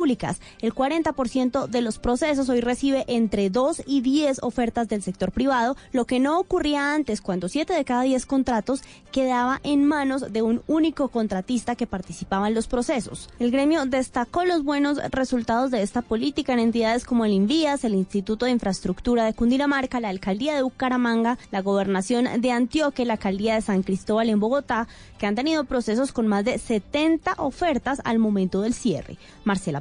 públicas. El 40% de los procesos hoy recibe entre 2 y 10 ofertas del sector privado, lo que no ocurría antes cuando 7 de cada 10 contratos quedaba en manos de un único contratista que participaba en los procesos. El gremio destacó los buenos resultados de esta política en entidades como el INVIAS, el Instituto de Infraestructura de Cundinamarca, la Alcaldía de Bucaramanga, la Gobernación de Antioquia la Alcaldía de San Cristóbal en Bogotá, que han tenido procesos con más de 70 ofertas al momento del cierre. Marcela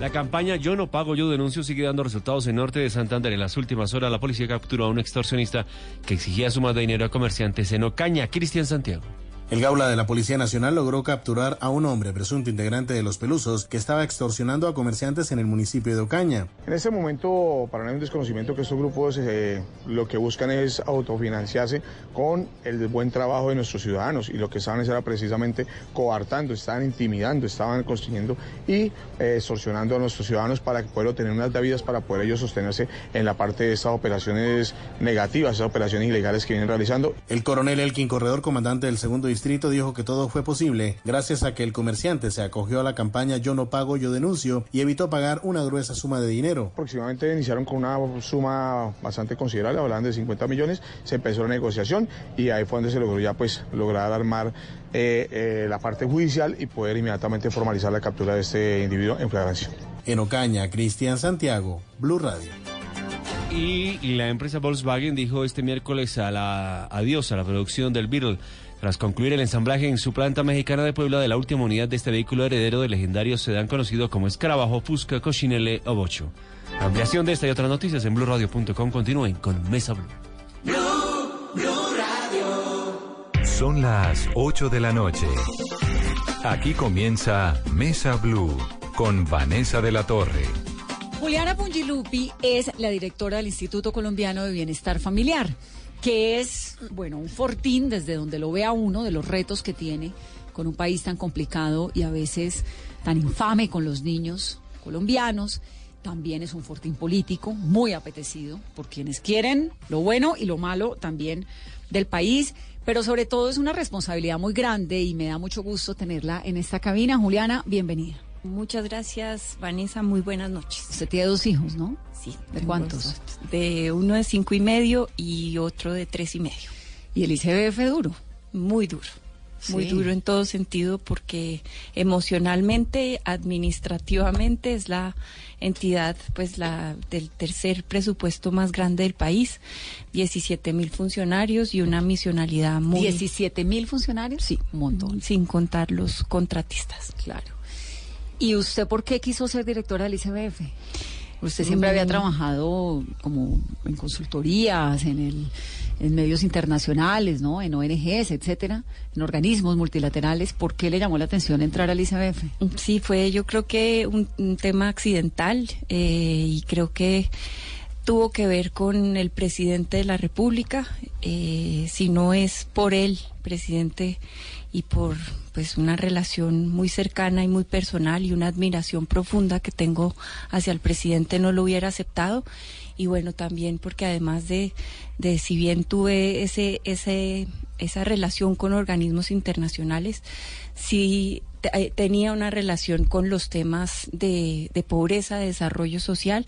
La campaña Yo no pago, yo denuncio sigue dando resultados en norte de Santander. En las últimas horas la policía capturó a un extorsionista que exigía sumas de dinero a comerciantes en Ocaña. Cristian Santiago. El Gaula de la Policía Nacional logró capturar a un hombre, presunto integrante de los Pelusos, que estaba extorsionando a comerciantes en el municipio de Ocaña. En este momento, para no hay un desconocimiento que estos grupos eh, lo que buscan es autofinanciarse con el buen trabajo de nuestros ciudadanos y lo que estaban era precisamente coartando, estaban intimidando, estaban construyendo y eh, extorsionando a nuestros ciudadanos para que puedan obtener unas debidas para poder ellos sostenerse en la parte de estas operaciones negativas, esas operaciones ilegales que vienen realizando. El coronel Elkin Corredor, comandante del segundo distrito dijo que todo fue posible gracias a que el comerciante se acogió a la campaña Yo no pago, yo denuncio y evitó pagar una gruesa suma de dinero. Aproximadamente iniciaron con una suma bastante considerable, hablaban de 50 millones, se empezó la negociación y ahí fue donde se logró ya pues lograr armar eh, eh, la parte judicial y poder inmediatamente formalizar la captura de este individuo en flagrancia. En Ocaña, Cristian Santiago, Blue Radio. Y la empresa Volkswagen dijo este miércoles a la adiós a la producción del Beetle tras concluir el ensamblaje en su planta mexicana de Puebla de la última unidad de este vehículo heredero del legendario sedán conocido como Escarabajo, Fusca, Cochinele o Bocho. La ampliación de esta y otras noticias en blueradio.com continúen con Mesa Blue. Radio. Son las 8 de la noche. Aquí comienza Mesa Blue con Vanessa de la Torre. Juliana Pungilupi es la directora del Instituto Colombiano de Bienestar Familiar que es, bueno, un fortín desde donde lo vea uno de los retos que tiene con un país tan complicado y a veces tan infame con los niños colombianos. También es un fortín político muy apetecido por quienes quieren lo bueno y lo malo también del país, pero sobre todo es una responsabilidad muy grande y me da mucho gusto tenerla en esta cabina. Juliana, bienvenida. Muchas gracias, Vanessa. Muy buenas noches. Usted tiene dos hijos, ¿no? Sí. ¿De cuántos? De uno de cinco y medio y otro de tres y medio. ¿Y el ICBF duro? Muy duro. Muy duro en todo sentido porque emocionalmente, administrativamente es la entidad pues la del tercer presupuesto más grande del país, 17 mil funcionarios y una misionalidad muy... ¿17 mil funcionarios? Sí, un montón. Sin contar los contratistas. Claro. ¿Y usted por qué quiso ser directora del ICBF? Usted siempre había mm. trabajado como en consultorías, en el en medios internacionales, ¿no? En ONGs, etcétera, en organismos multilaterales. ¿Por qué le llamó la atención entrar al ICBF? Sí, fue yo creo que un, tema accidental eh, y creo que tuvo que ver con el presidente de la República. Eh, si no es por él, presidente, y por pues una relación muy cercana y muy personal y una admiración profunda que tengo hacia el presidente no lo hubiera aceptado. Y bueno también porque además de, de si bien tuve ese ese esa relación con organismos internacionales sí eh, tenía una relación con los temas de, de pobreza de desarrollo social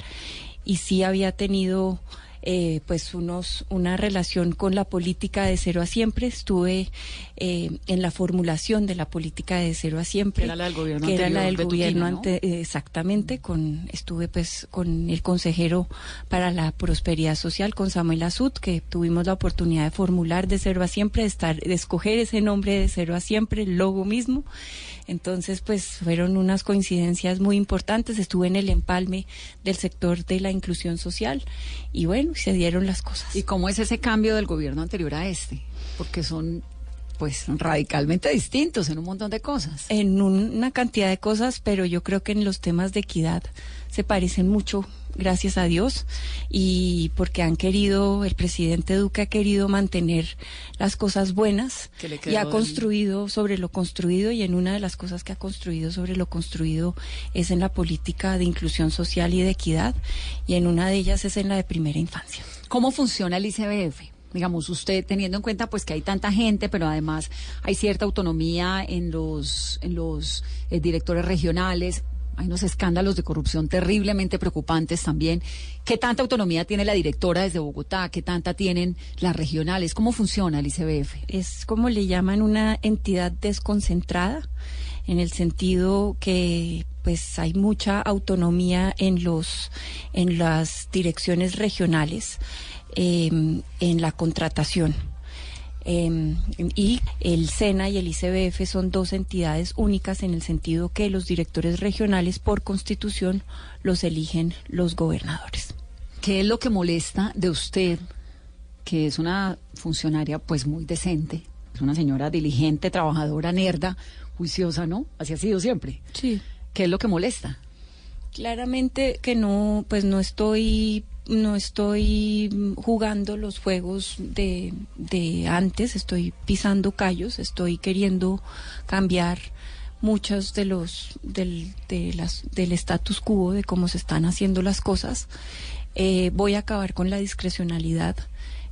y sí había tenido eh, pues unos una relación con la política de cero a siempre. Estuve eh, en la formulación de la política de cero a siempre, era la del gobierno, que era la del gobierno exactamente. Con estuve pues con el consejero para la prosperidad social, con Samuel Azud, que tuvimos la oportunidad de formular de cero a siempre, de estar, de escoger ese nombre de cero a siempre, el logo mismo. Entonces, pues fueron unas coincidencias muy importantes. Estuve en el empalme del sector de la inclusión social y bueno, se dieron las cosas. ¿Y cómo es ese cambio del gobierno anterior a este? Porque son pues radicalmente distintos en un montón de cosas. En una cantidad de cosas, pero yo creo que en los temas de equidad se parecen mucho, gracias a Dios, y porque han querido, el presidente Duque ha querido mantener las cosas buenas y ha construido sobre lo construido, y en una de las cosas que ha construido sobre lo construido es en la política de inclusión social y de equidad, y en una de ellas es en la de primera infancia. ¿Cómo funciona el ICBF? digamos, usted teniendo en cuenta pues que hay tanta gente, pero además hay cierta autonomía en los, en los eh, directores regionales, hay unos escándalos de corrupción terriblemente preocupantes también. ¿Qué tanta autonomía tiene la directora desde Bogotá? ¿Qué tanta tienen las regionales? ¿Cómo funciona el ICBF? Es como le llaman una entidad desconcentrada en el sentido que pues hay mucha autonomía en los en las direcciones regionales em, en la contratación em, y el SENA y el ICBF son dos entidades únicas en el sentido que los directores regionales por constitución los eligen los gobernadores. ¿Qué es lo que molesta de usted, que es una funcionaria pues muy decente, es una señora diligente, trabajadora, nerda, juiciosa, ¿no? Así ha sido siempre. Sí. ¿Qué es lo que molesta? Claramente que no, pues no estoy no estoy jugando los juegos de, de antes, estoy pisando callos, estoy queriendo cambiar muchos de los del, de las, del status quo de cómo se están haciendo las cosas. Eh, voy a acabar con la discrecionalidad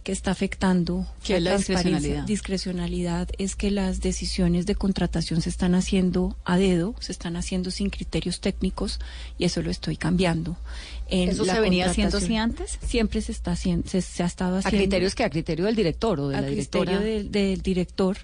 que está afectando ¿Qué es la discrecionalidad? Discrecionalidad es que las decisiones de contratación se están haciendo a dedo, se están haciendo sin criterios técnicos y eso lo estoy cambiando. En ¿Eso se venía haciendo así antes? Siempre se está haciendo, se, ha estado haciendo. ¿A criterios que ¿A criterio del director o de a la directora? criterio del, del director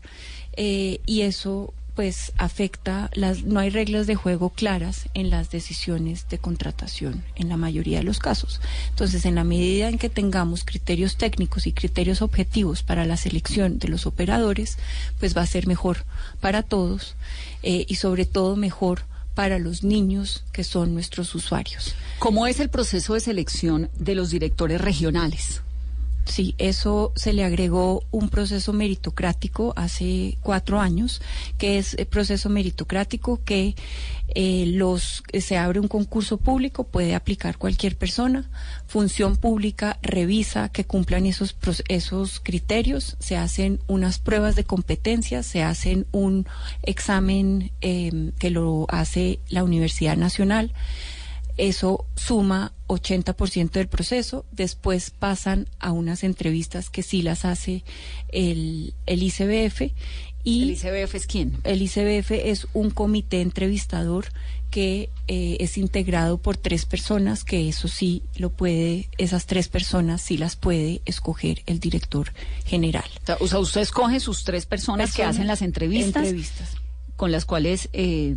eh, y eso pues afecta las no hay reglas de juego claras en las decisiones de contratación en la mayoría de los casos. Entonces, en la medida en que tengamos criterios técnicos y criterios objetivos para la selección de los operadores, pues va a ser mejor para todos eh, y sobre todo mejor para los niños que son nuestros usuarios. ¿Cómo es el proceso de selección de los directores regionales? Sí, eso se le agregó un proceso meritocrático hace cuatro años, que es el proceso meritocrático que eh, los se abre un concurso público, puede aplicar cualquier persona. Función pública revisa que cumplan esos esos criterios, se hacen unas pruebas de competencia, se hacen un examen eh, que lo hace la Universidad Nacional eso suma 80% del proceso, después pasan a unas entrevistas que sí las hace el, el ICBF. Y ¿El ICBF es quién? El ICBF es un comité entrevistador que eh, es integrado por tres personas, que eso sí lo puede, esas tres personas sí las puede escoger el director general. O sea, usted escoge sus tres personas, que hacen las entrevistas, entrevistas. con las cuales eh,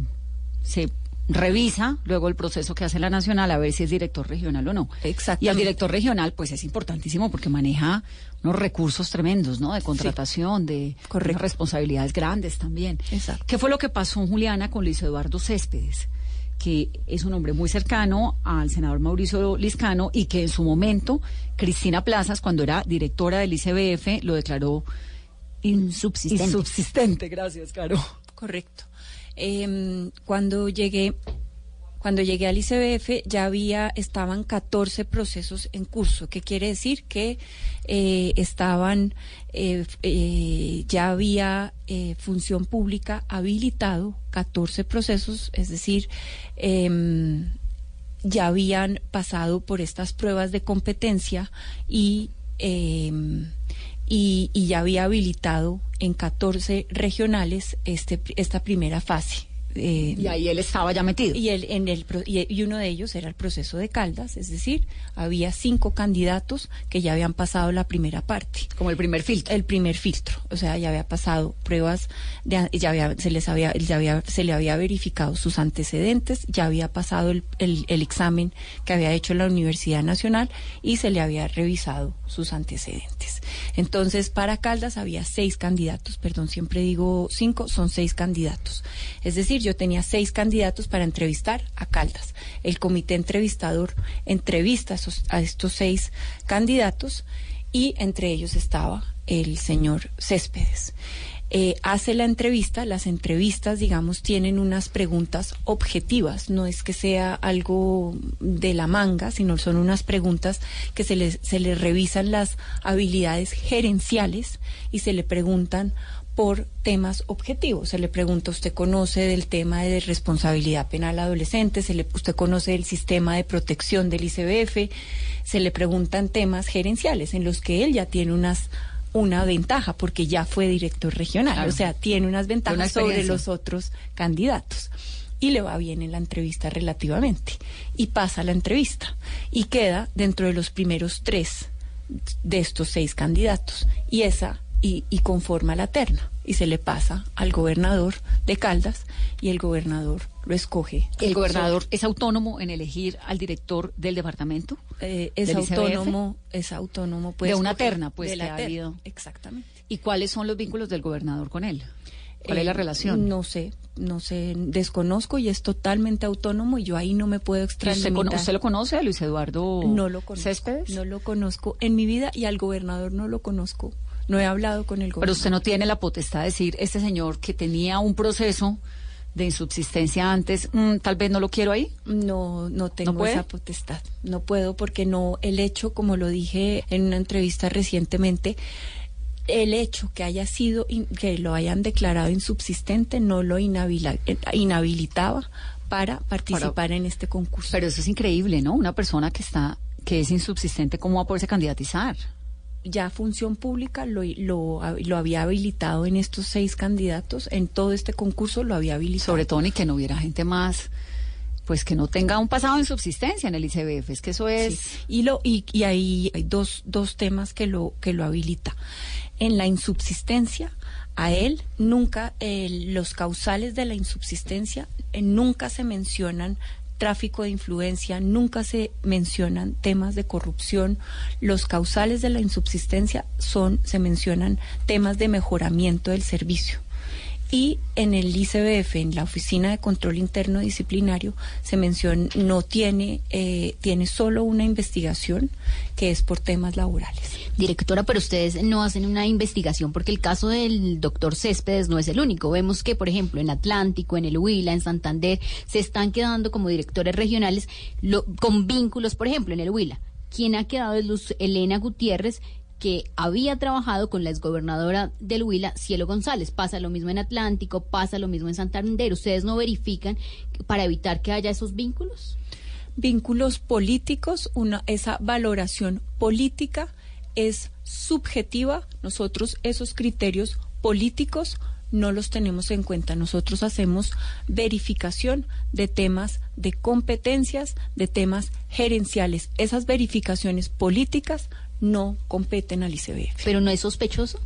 se revisa luego el proceso que hace la nacional a ver si es director regional o no. Exacto. Y el director regional, pues es importantísimo porque maneja unos recursos tremendos, ¿no? De contratación, de responsabilidades grandes también. Exacto. ¿Qué fue lo que pasó, Juliana, con Luis Eduardo Céspedes? que es un hombre muy cercano al senador Mauricio Liscano y que en su momento Cristina Plazas, cuando era directora del ICBF, lo declaró insubsistente. Insubsistente, gracias, Caro. Correcto. Eh, cuando llegué cuando llegué al ICBF ya había, estaban 14 procesos en curso, que quiere decir que eh, estaban, eh, eh, ya había eh, función pública habilitado 14 procesos, es decir, em, ya habían pasado por estas pruebas de competencia y, em, y, y ya había habilitado en 14 regionales este, esta primera fase. Eh, y ahí él estaba ya metido. Y, él, en el, y, uno de ellos era el proceso de Caldas, es decir, había cinco candidatos que ya habían pasado la primera parte. Como el primer filtro. El primer filtro, o sea, ya había pasado pruebas, de, ya había, se les había, ya había, se le había verificado sus antecedentes, ya había pasado el, el, el examen que había hecho la Universidad Nacional y se le había revisado sus antecedentes. Entonces, para Caldas había seis candidatos, perdón, siempre digo cinco, son seis candidatos. Es decir, yo tenía seis candidatos para entrevistar a Caldas. El comité entrevistador entrevista a, estos seis candidatos y entre ellos estaba el señor Céspedes. Eh, hace la entrevista, las entrevistas, digamos, tienen unas preguntas objetivas, no es que sea algo de la manga, sino son unas preguntas que se les, se revisan las habilidades gerenciales y se le preguntan por temas objetivos. Se le pregunta, ¿usted conoce del tema de responsabilidad penal adolescente? ¿Se le, ¿Usted conoce del sistema de protección del ICBF? Se le preguntan temas gerenciales en los que él ya tiene unas una ventaja porque ya fue director regional, o sea, tiene unas ventajas sobre los otros candidatos. Y le va bien en la entrevista relativamente. Y pasa la entrevista. Y queda dentro de los primeros tres de estos seis candidatos. Y esa y, conforma la terna y se le pasa al gobernador de Caldas y el gobernador lo escoge. ¿El gobernador es autónomo en elegir al director del departamento? Eh, es autónomo, es autónomo pues de una terna pues de la ha habido. Exactamente. ¿Y cuáles son los vínculos del gobernador con él? ¿Cuál es la eh, relación? No sé, no sé, desconozco y es totalmente autónomo y yo ahí no me puedo extraer. ¿Usted, ¿Usted, lo conoce a Luis Eduardo no lo conozco, Céspedes? No lo conozco en mi vida y al gobernador no lo conozco. No he hablado con el gobierno. Pero usted no tiene la potestad de decir, este señor que tenía un proceso de insubsistencia antes, mm, tal vez no lo quiero ahí. No, no tengo esa potestad. No puedo porque no, el hecho, como lo dije en una entrevista recientemente, el hecho que haya sido, que lo hayan declarado insubsistente no lo inhabilitaba para participar en este concurso. Pero eso es increíble, ¿no? Una persona que está, que es insubsistente, ¿cómo va a poderse candidatizar? Ya Función Pública lo, lo, lo, había habilitado en estos seis candidatos, en todo este concurso lo había habilitado. Sobre todo ni que no hubiera gente más, pues que no tenga un pasado en subsistencia en el ICBF, es que eso es... Y, lo, y, y ahí hay dos, dos temas que lo, que lo habilita. En la insubsistencia, a él nunca, los causales de la insubsistencia eh, nunca se mencionan tráfico de influencia, nunca se mencionan temas de corrupción. Los causales de la insubsistencia son, se mencionan temas de mejoramiento del servicio. Y en el ICBF, en la Oficina de Control Interno Disciplinario, se menciona, no tiene, eh, tiene solo una investigación que es por temas laborales. Directora, pero ustedes no hacen una investigación porque el caso del doctor Céspedes no es el único. Vemos que, por ejemplo, en Atlántico, en el Huila, en Santander, se están quedando como directores regionales con vínculos, por ejemplo, en el Huila. Quien ha quedado es Luz Elena Gutiérrez, que había trabajado con la exgobernadora del Huila, Cielo González. Pasa lo mismo en Atlántico, pasa lo mismo en Santander. ¿Ustedes no verifican para evitar que haya esos vínculos? Vínculos políticos, una, esa valoración política es subjetiva. Nosotros esos criterios políticos no los tenemos en cuenta. Nosotros hacemos verificación de temas de competencias, de temas gerenciales. Esas verificaciones políticas no competen al ICBF. ¿Pero no es sospechoso?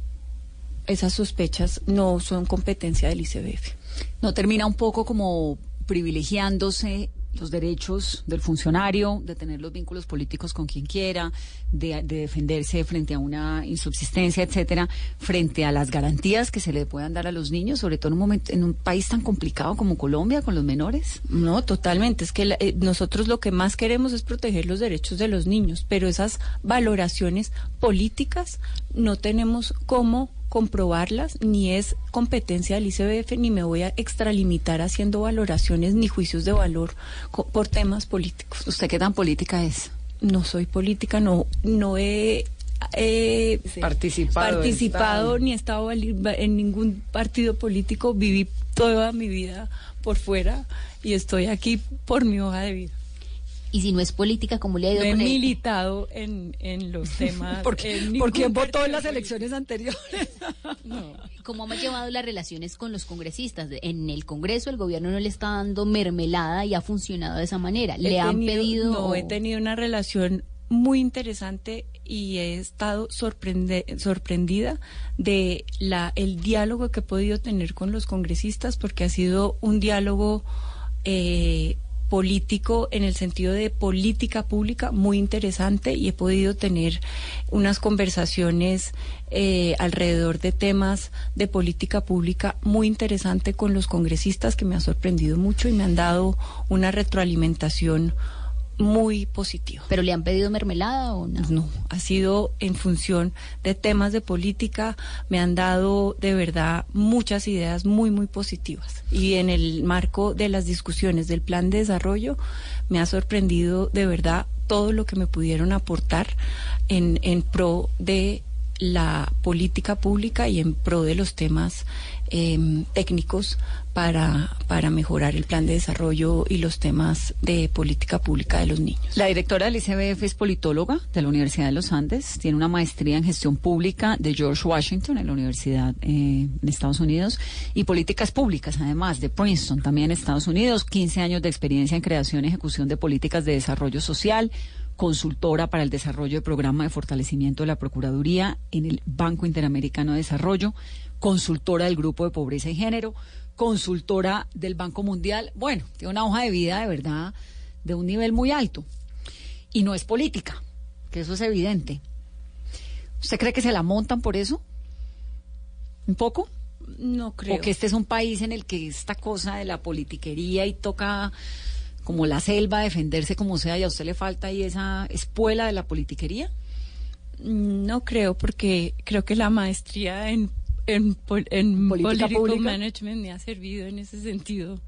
Esas sospechas no son competencia del ICBF. ¿No termina un poco como privilegiándose los derechos del funcionario, de tener los vínculos políticos con quien quiera, de, defenderse frente a una insubsistencia, etcétera, frente a las garantías que se le puedan dar a los niños, sobre todo en un momento, en un país tan complicado como Colombia con los menores. No, totalmente. Es que eh, nosotros lo que más queremos es proteger los derechos de los niños, pero esas valoraciones políticas no tenemos cómo comprobarlas, ni es competencia del ICBF, ni me voy a extralimitar haciendo valoraciones ni juicios de valor por temas políticos. ¿Usted qué tan política es? No soy política, no, no he participado, participado ni he estado en ningún partido político, viví toda mi vida por fuera y estoy aquí por mi hoja de vida. Y si no es política, ¿cómo le ha ido he militado en, en los temas. ¿Por, quién votó en las elecciones anteriores? ¿Cómo ha llevado las relaciones con los congresistas? En el Congreso el gobierno no le está dando mermelada y ha funcionado de esa manera. ¿Le han pedido...? No, he tenido una relación muy interesante y he estado sorprendida de la el diálogo que he podido tener con los congresistas porque ha sido un diálogo eh, político en el sentido de política pública muy interesante y he podido tener unas conversaciones eh, alrededor de temas de política pública muy interesante con los congresistas que me ha sorprendido mucho y me han dado una retroalimentación muy positivo. ¿Pero le han pedido mermelada o no? No, ha sido en función de temas de política, me han dado de verdad muchas ideas muy, muy positivas. Y en el marco de las discusiones del plan de desarrollo, me ha sorprendido de verdad todo lo que me pudieron aportar en, en pro de la política pública y en pro de los temas em, técnicos para, para mejorar el plan de desarrollo y los temas de política pública de los niños. La directora del ICBF es politóloga de la Universidad de los Andes, tiene una maestría en gestión pública de George Washington en la Universidad eh, en Estados Unidos. Y políticas públicas, además de Princeton, también en Estados Unidos, 15 años de experiencia en creación y ejecución de políticas de desarrollo social, consultora para el desarrollo del programa de fortalecimiento de la Procuraduría en el Banco Interamericano de Desarrollo, consultora del Grupo de Pobreza y Género, consultora del Banco Mundial. Bueno, tiene una hoja de vida de verdad de un nivel muy alto. Y no es política, que eso es evidente. ¿Usted cree que se la montan por eso? ¿Un poco? No creo. Porque este es un país en el que esta cosa de la politiquería y toca como la selva defenderse como sea y a usted le falta ahí esa espuela de la politiquería. No creo, porque creo que la maestría en, en, en Política political pública. management me ha servido en ese sentido.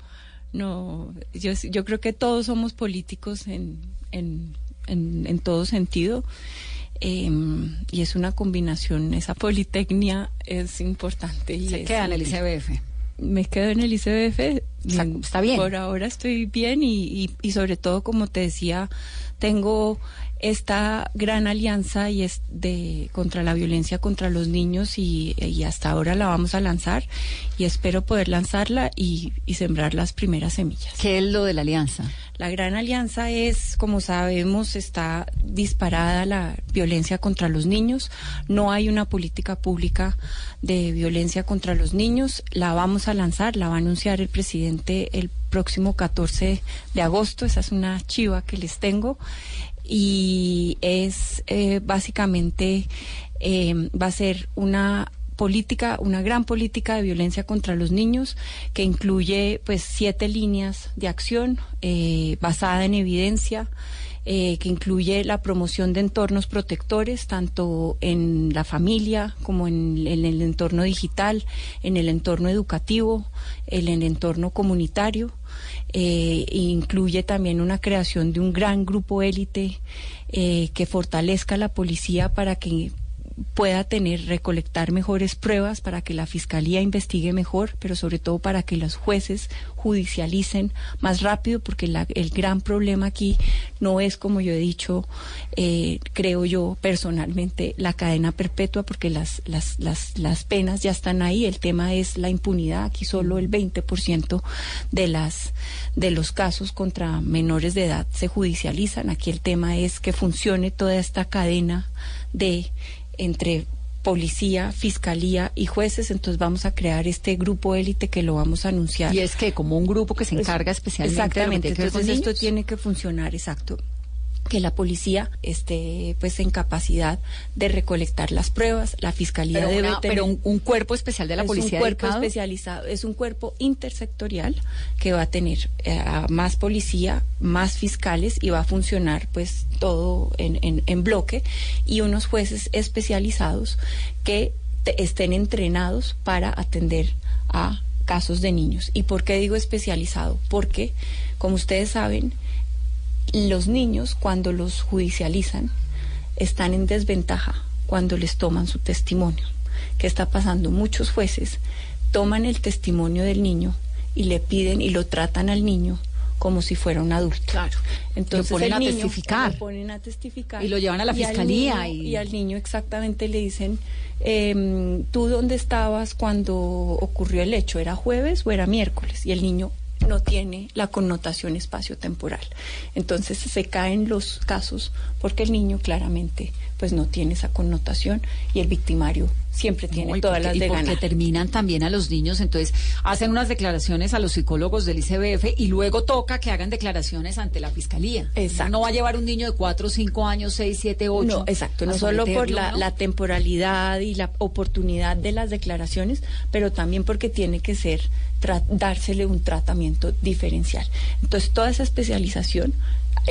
No, yo, yo creo que todos somos políticos en, en, en, en todo sentido. em, y es una combinación, esa politecnia es importante. Y Se es queda en el. ICBF. Me quedo en el ICBF. Está- está bien. Por ahora estoy bien y, y, y sobre todo, como te decía, tengo esta gran alianza y es de contra la violencia contra los niños y, y hasta ahora la vamos a lanzar y espero poder lanzarla y, y sembrar las primeras semillas. ¿Qué es lo de la alianza? La Gran Alianza es, como sabemos, está disparada la violencia contra los niños. No hay una política pública de violencia contra los niños. La vamos a lanzar, la va a anunciar el presidente el próximo 14 de agosto. Esa es una chiva que les tengo. Y es eh, básicamente, eh, va a ser una política, una gran política de violencia contra los niños que incluye pues siete líneas de acción eh, basada en evidencia, eh, que incluye la promoción de entornos protectores, tanto en la familia como en, en el entorno digital, en el entorno educativo, en el entorno comunitario. Eh, incluye también una creación de un gran grupo élite eh, que fortalezca la policía para que pueda tener, recolectar mejores pruebas para que la fiscalía investigue mejor, pero sobre todo para que los jueces judicialicen más rápido, porque la- el gran problema aquí no es, como yo he dicho, eh, creo yo personalmente, la cadena perpetua, porque las, las, las, las penas ya están ahí. El tema es la impunidad. Aquí solo el 20% de, las, de los casos contra menores de edad se judicializan. Aquí el tema es que funcione toda esta cadena de entre policía, fiscalía y jueces, entonces vamos a crear este grupo élite que lo vamos a anunciar. Y es que como un grupo que se encarga especialmente Exactamente, de lo que tiene que ver entonces esto tiene que funcionar, exacto que la policía esté pues en capacidad de recolectar las pruebas, la fiscalía Pero, debe una- tener pero un, un cuerpo especial de la es policía un cuerpo dedicado. especializado, es un cuerpo intersectorial que va a tener eh, más policía, más fiscales y va a funcionar pues todo en, en- en bloque y unos jueces especializados que te- estén entrenados para atender a casos de niños. ¿Y por qué digo especializado? Porque, como ustedes saben, los niños cuando los judicializan están en desventaja cuando les toman su testimonio. ¿Qué está pasando? Muchos jueces toman el testimonio del niño y le piden y lo tratan al niño como si fuera un adulto. Claro. Entonces Lo ponen el a niño- testificar. Lo ponen a testificar. Y lo llevan a la al fiscalía niño- y- y al niño exactamente le dicen, em, ¿tú dónde estabas cuando ocurrió el hecho? ¿Era jueves o era miércoles? Y el niño no tiene la connotación espacio-temporal. Entonces se caen los casos porque el niño claramente pues no tiene esa connotación y el victimario siempre tiene No, y todas porque- las y de porque ganar. terminan también a los niños, entonces hacen unas declaraciones a los psicólogos del ICBF y luego toca que hagan declaraciones ante la fiscalía. Exacto. No va a llevar un niño de 4, 5 años, 6, 7, 8. No, exacto, no solo por la, la temporalidad y la oportunidad de las declaraciones, pero también porque tiene que ser dársele un tratamiento diferencial. Entonces, toda esa especialización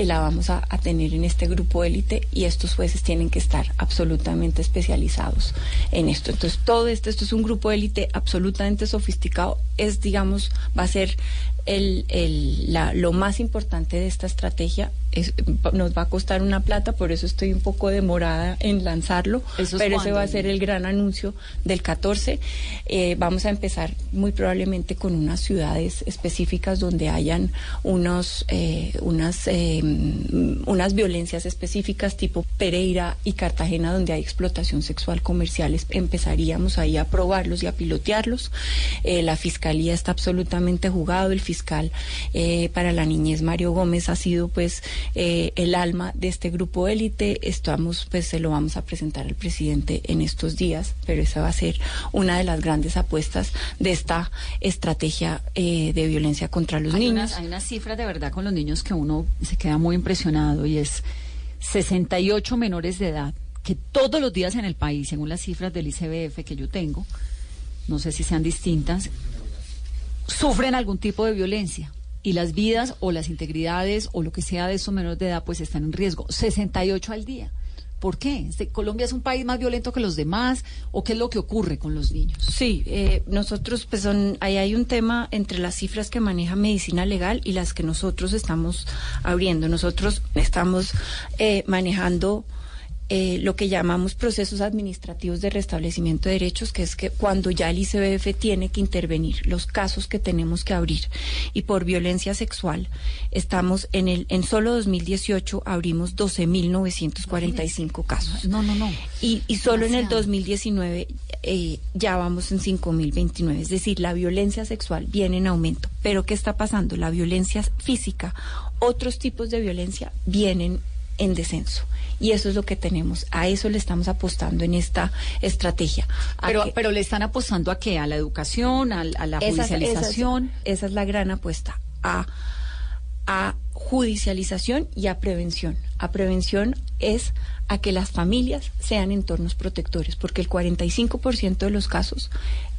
la vamos a, a tener en este grupo élite y estos jueces tienen que estar absolutamente especializados en esto. Entonces, todo esto, esto es un grupo élite absolutamente sofisticado, es, digamos, va a ser el, el, la, lo más importante de esta estrategia es, nos va a costar una plata, por eso estoy un poco demorada en lanzarlo, pero ese va a ser el gran anuncio del 14. Eh, vamos a empezar muy probablemente con unas ciudades específicas donde hayan unos, eh, unas, eh, unas violencias específicas tipo Pereira y Cartagena donde hay explotación sexual comercial. Empezaríamos ahí a probarlos y a pilotearlos. la fiscalía está absolutamente jugado, el fiscal para la niñez Mario Gómez ha sido pues eh, el alma de este grupo élite. Estamos, pues se lo vamos a presentar al presidente en estos días, pero esa va a ser una de las grandes apuestas de esta estrategia eh, de violencia contra los niños. hay unas cifras de verdad con los niños que uno se queda muy impresionado y es 68 menores de edad que todos los días en el país, según las cifras del ICBF que yo tengo, no sé si sean distintas, sufren algún tipo de violencia y las vidas o las integridades o lo que sea de esos menores de edad pues están en riesgo. 68 al día. ¿Por qué? ¿Este, ¿Colombia es un país más violento que los demás o qué es lo que ocurre con los niños? Sí, eh, nosotros, pues son, ahí hay un tema entre las cifras que maneja medicina legal y las que nosotros estamos abriendo. Nosotros estamos eh, manejando eh, lo que llamamos procesos administrativos de restablecimiento de derechos, que es que cuando ya el ICBF tiene que intervenir, los casos que tenemos que abrir. Y por violencia sexual, estamos en el, en solo 2018 abrimos 12.945 casos. No, no, no. Y, y solo en el 2019 eh, ya vamos en 5.029. Es decir, la violencia sexual viene en aumento. Pero ¿qué está pasando? La violencia física, otros tipos de violencia vienen en descenso. Y eso es lo que tenemos. A eso le estamos apostando en esta estrategia. Pero, pero le están apostando a qué? A la educación, a, la judicialización. Esa es, la gran apuesta. A, a judicialización y a prevención. A prevención es a que las familias sean entornos protectores, porque el 45% de los casos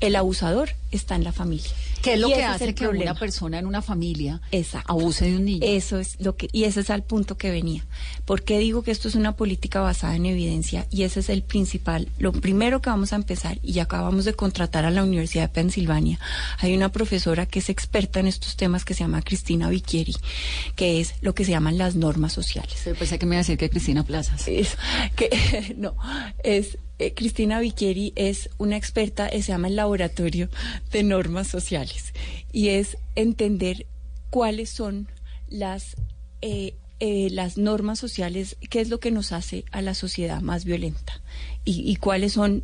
el abusador está en la familia. ¿Qué es lo que hace que una persona en una familia abuse de un niño? Eso es lo que, y ese es al punto que venía. ¿Por qué digo que esto es una política basada en evidencia? Y ese es el principal, lo primero que vamos a empezar, y acabamos de contratar a la Universidad de Pensilvania. Hay una profesora que es experta en estos temas que se llama Cristina Vicchieri, que es lo que se llaman las normas sociales. pensé que me iba a decir que Cristina Plazas. Es, que, no, es eh, Cristina Vicchieri es una experta, eh, se llama el Laboratorio de Normas Sociales, y es entender cuáles son las, eh, las normas sociales, qué es lo que nos hace a la sociedad más violenta y, y cuáles son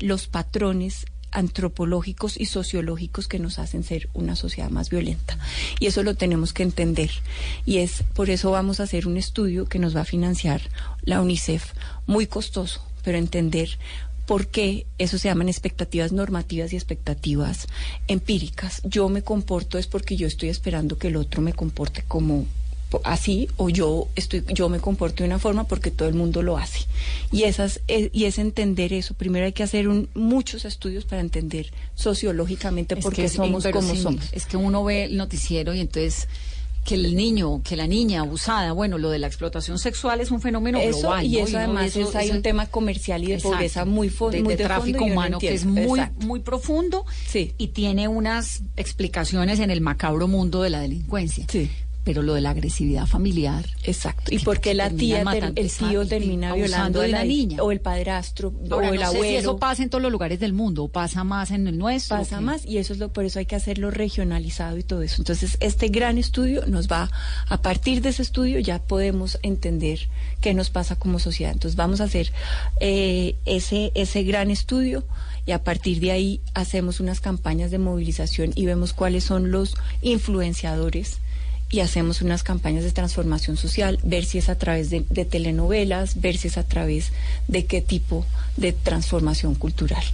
los patrones antropológicos y sociológicos que nos hacen ser una sociedad más violenta. Y eso lo tenemos que entender. Y es por eso vamos a hacer un estudio que nos va a financiar la UNICEF, muy costoso, pero entender por qué eso se llaman expectativas normativas y expectativas empíricas. Yo me comporto es porque yo estoy esperando que el otro me comporte como así o yo estoy yo me comporto de una forma porque todo el mundo lo hace. Y esas eh, y es entender eso. Primero hay que hacer muchos estudios para entender sociológicamente por qué somos como somos. es que uno ve el noticiero y entonces que el niño, que la niña abusada, bueno, lo de la explotación sexual es un fenómeno global. Y eso además es, hay un tema comercial y de pobreza muy, de, muy de, tráfico humano que es muy, muy profundo y tiene unas explicaciones en el macabro mundo de la delincuencia. Sí pero lo de la agresividad familiar. Exacto. Y porque la tía, el tío termina violando a la niña. O el padrastro, o el abuelo. si eso pasa en todos los lugares del mundo, pasa más en el nuestro. Pasa más, y eso es lo, por eso hay que hacerlo regionalizado y todo eso. Entonces, este gran estudio nos va, a partir de ese estudio ya podemos entender qué nos pasa como sociedad. Entonces, vamos a hacer eh, ese, ese gran estudio y a partir de ahí hacemos unas campañas de movilización y vemos cuáles son los influenciadores y hacemos unas campañas de transformación social, ver si es a través de, telenovelas, ver si es a través de qué tipo de transformación cultural.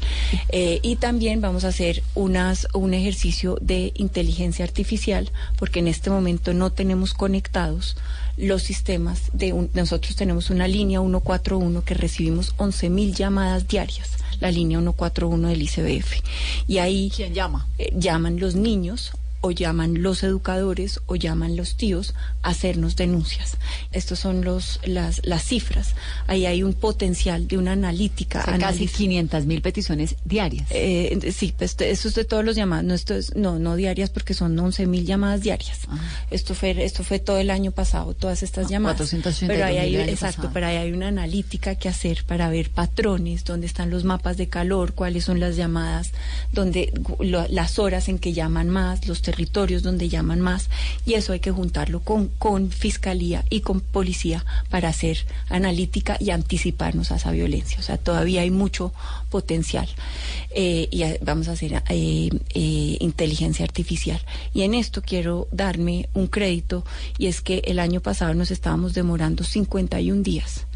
Eh, y también vamos a hacer unas, un ejercicio de inteligencia artificial, porque en este momento no tenemos conectados los sistemas de nosotros tenemos una línea 141 que recibimos 11.000 llamadas diarias la línea 141 del ICBF. Y ahí ¿Quién llama? Eh, llaman los niños o llaman los educadores o llaman los tíos a hacernos denuncias. Estos son los las, las cifras. Ahí hay un potencial de una analítica. O sea, casi 500 mil peticiones diarias. Eh, sí, pues eso es de todos los llamados. No, esto es, no, no diarias porque son 11 mil llamadas diarias. Ah. Esto fue esto fue todo el año pasado, todas estas Ah, llamadas. 482 pero ahí hay, exacto, pasado. pero ahí hay una analítica que hacer para ver patrones, dónde están los mapas de calor, cuáles son las llamadas, donde lo- las horas en que llaman más, los territorios donde llaman más, y eso hay que juntarlo con, con fiscalía y con policía para hacer analítica y anticiparnos a esa violencia. O sea, todavía hay mucho potencial eh, y vamos a hacer eh, eh, inteligencia artificial. Y en esto quiero darme un crédito y es que el año pasado nos estábamos demorando 51 días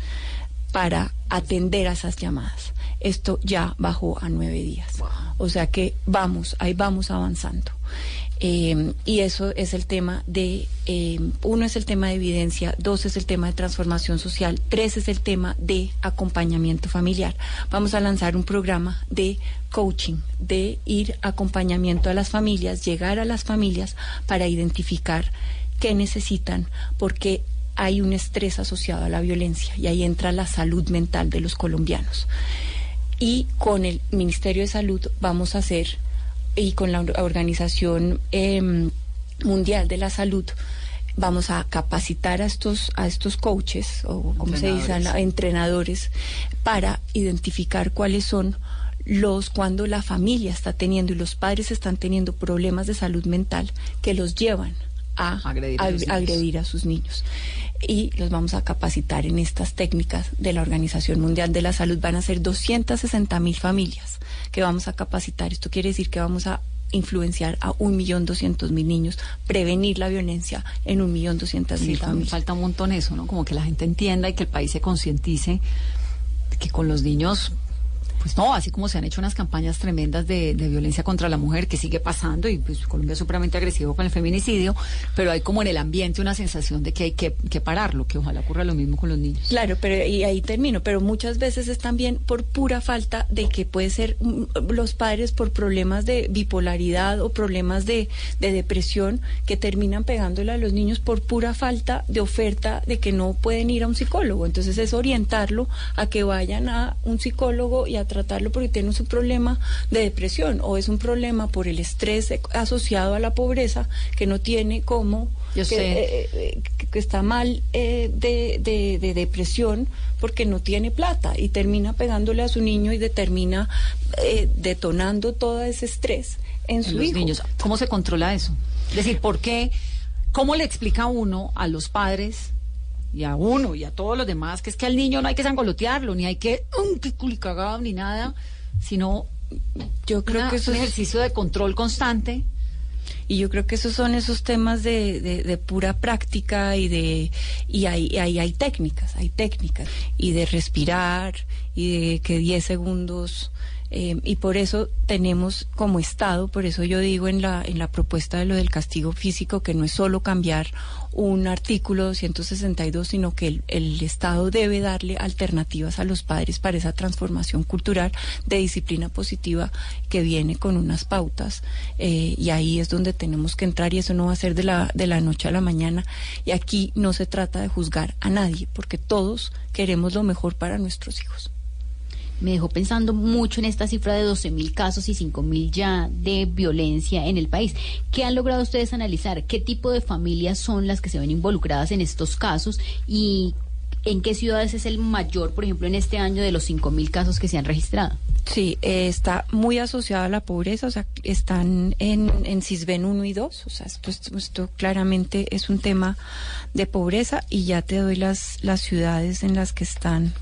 para atender a esas llamadas. Esto ya bajó a nueve días. O sea que vamos, ahí vamos avanzando. Eh, y eso es el tema de, eh, uno es el tema de evidencia, dos es el tema de transformación social, tres es el tema de acompañamiento familiar. Vamos a lanzar un programa de coaching, de ir acompañamiento a las familias, llegar a las familias para identificar qué necesitan, porque hay un estrés asociado a la violencia y ahí entra la salud mental de los colombianos. Y con el Ministerio de Salud vamos a hacer, y con la or- Organización em, Mundial de la Salud, vamos a capacitar a estos, a estos coaches, o como se dice, a la- entrenadores, para identificar cuáles son los cuando la familia está teniendo y los padres están teniendo problemas de salud mental que los llevan a Agredir a a- los niños. agredir a sus niños. Y los vamos a capacitar en estas técnicas de la Organización Mundial de la Salud. Van a ser 260 mil familias que vamos a capacitar. Esto quiere decir que vamos a influenciar a 1.200.000 niños, prevenir la violencia en 1.200.000 Sí, también familias. falta un montón eso, ¿no? Como que la gente entienda y que el país se concientice que con los niños, pues no, así como se han hecho unas campañas tremendas de, violencia contra la mujer, que sigue pasando, y pues Colombia es supremamente agresivo con el feminicidio, pero hay como en el ambiente una sensación de que hay que, pararlo, que ojalá ocurra lo mismo con los niños. Claro, pero y ahí termino, pero muchas veces es también por pura falta de que puede ser mm, los padres por problemas de bipolaridad o problemas de, de depresión que terminan pegándole a los niños por pura falta de oferta de que no pueden ir a un psicólogo. Entonces es orientarlo a que vayan a un psicólogo y a tratarlo porque tiene un problema de depresión o es un problema por el estrés asociado a la pobreza que no tiene cómo Yo que, sé. eh, eh, que, que está mal eh, de, de- de depresión porque no tiene plata y termina pegándole a su niño y determina eh, detonando todo ese estrés en en su los hijo. niños. ¿Cómo se controla eso? Es decir, ¿por qué? ¿Cómo le explica uno a los padres y a uno y a todos los demás que es que al niño no hay que sangolotearlo, ni hay que, um, que culicagado, ni nada, sino Yo creo una- que eso un es- ejercicio de control constante? Y yo creo que esos son esos temas de, de- de pura práctica y de y hay, hay, hay técnicas, hay técnicas y de respirar y de que 10 segundos eh, y por eso tenemos como Estado, por eso yo digo en la en la propuesta de lo del castigo físico que no es solo cambiar un artículo 262, sino que el, el Estado debe darle alternativas a los padres para esa transformación cultural de disciplina positiva que viene con unas pautas eh, y ahí es donde tenemos que entrar y eso no va a ser de la, de la noche a la mañana y aquí no se trata de juzgar a nadie porque todos queremos lo mejor para nuestros hijos. Me dejó pensando mucho en esta cifra de 12 mil casos y 5 mil ya de violencia en el país. ¿Qué han logrado ustedes analizar? ¿Qué tipo de familias son las que se ven involucradas en estos casos? ¿Y en qué ciudades es el mayor, por ejemplo, en este año de los 5 mil casos que se han registrado? Sí, eh, está muy asociada a la pobreza, o sea, están en, en CISBEN 1 y 2, o sea, esto claramente es un tema de pobreza y ya te doy las, las ciudades en las que están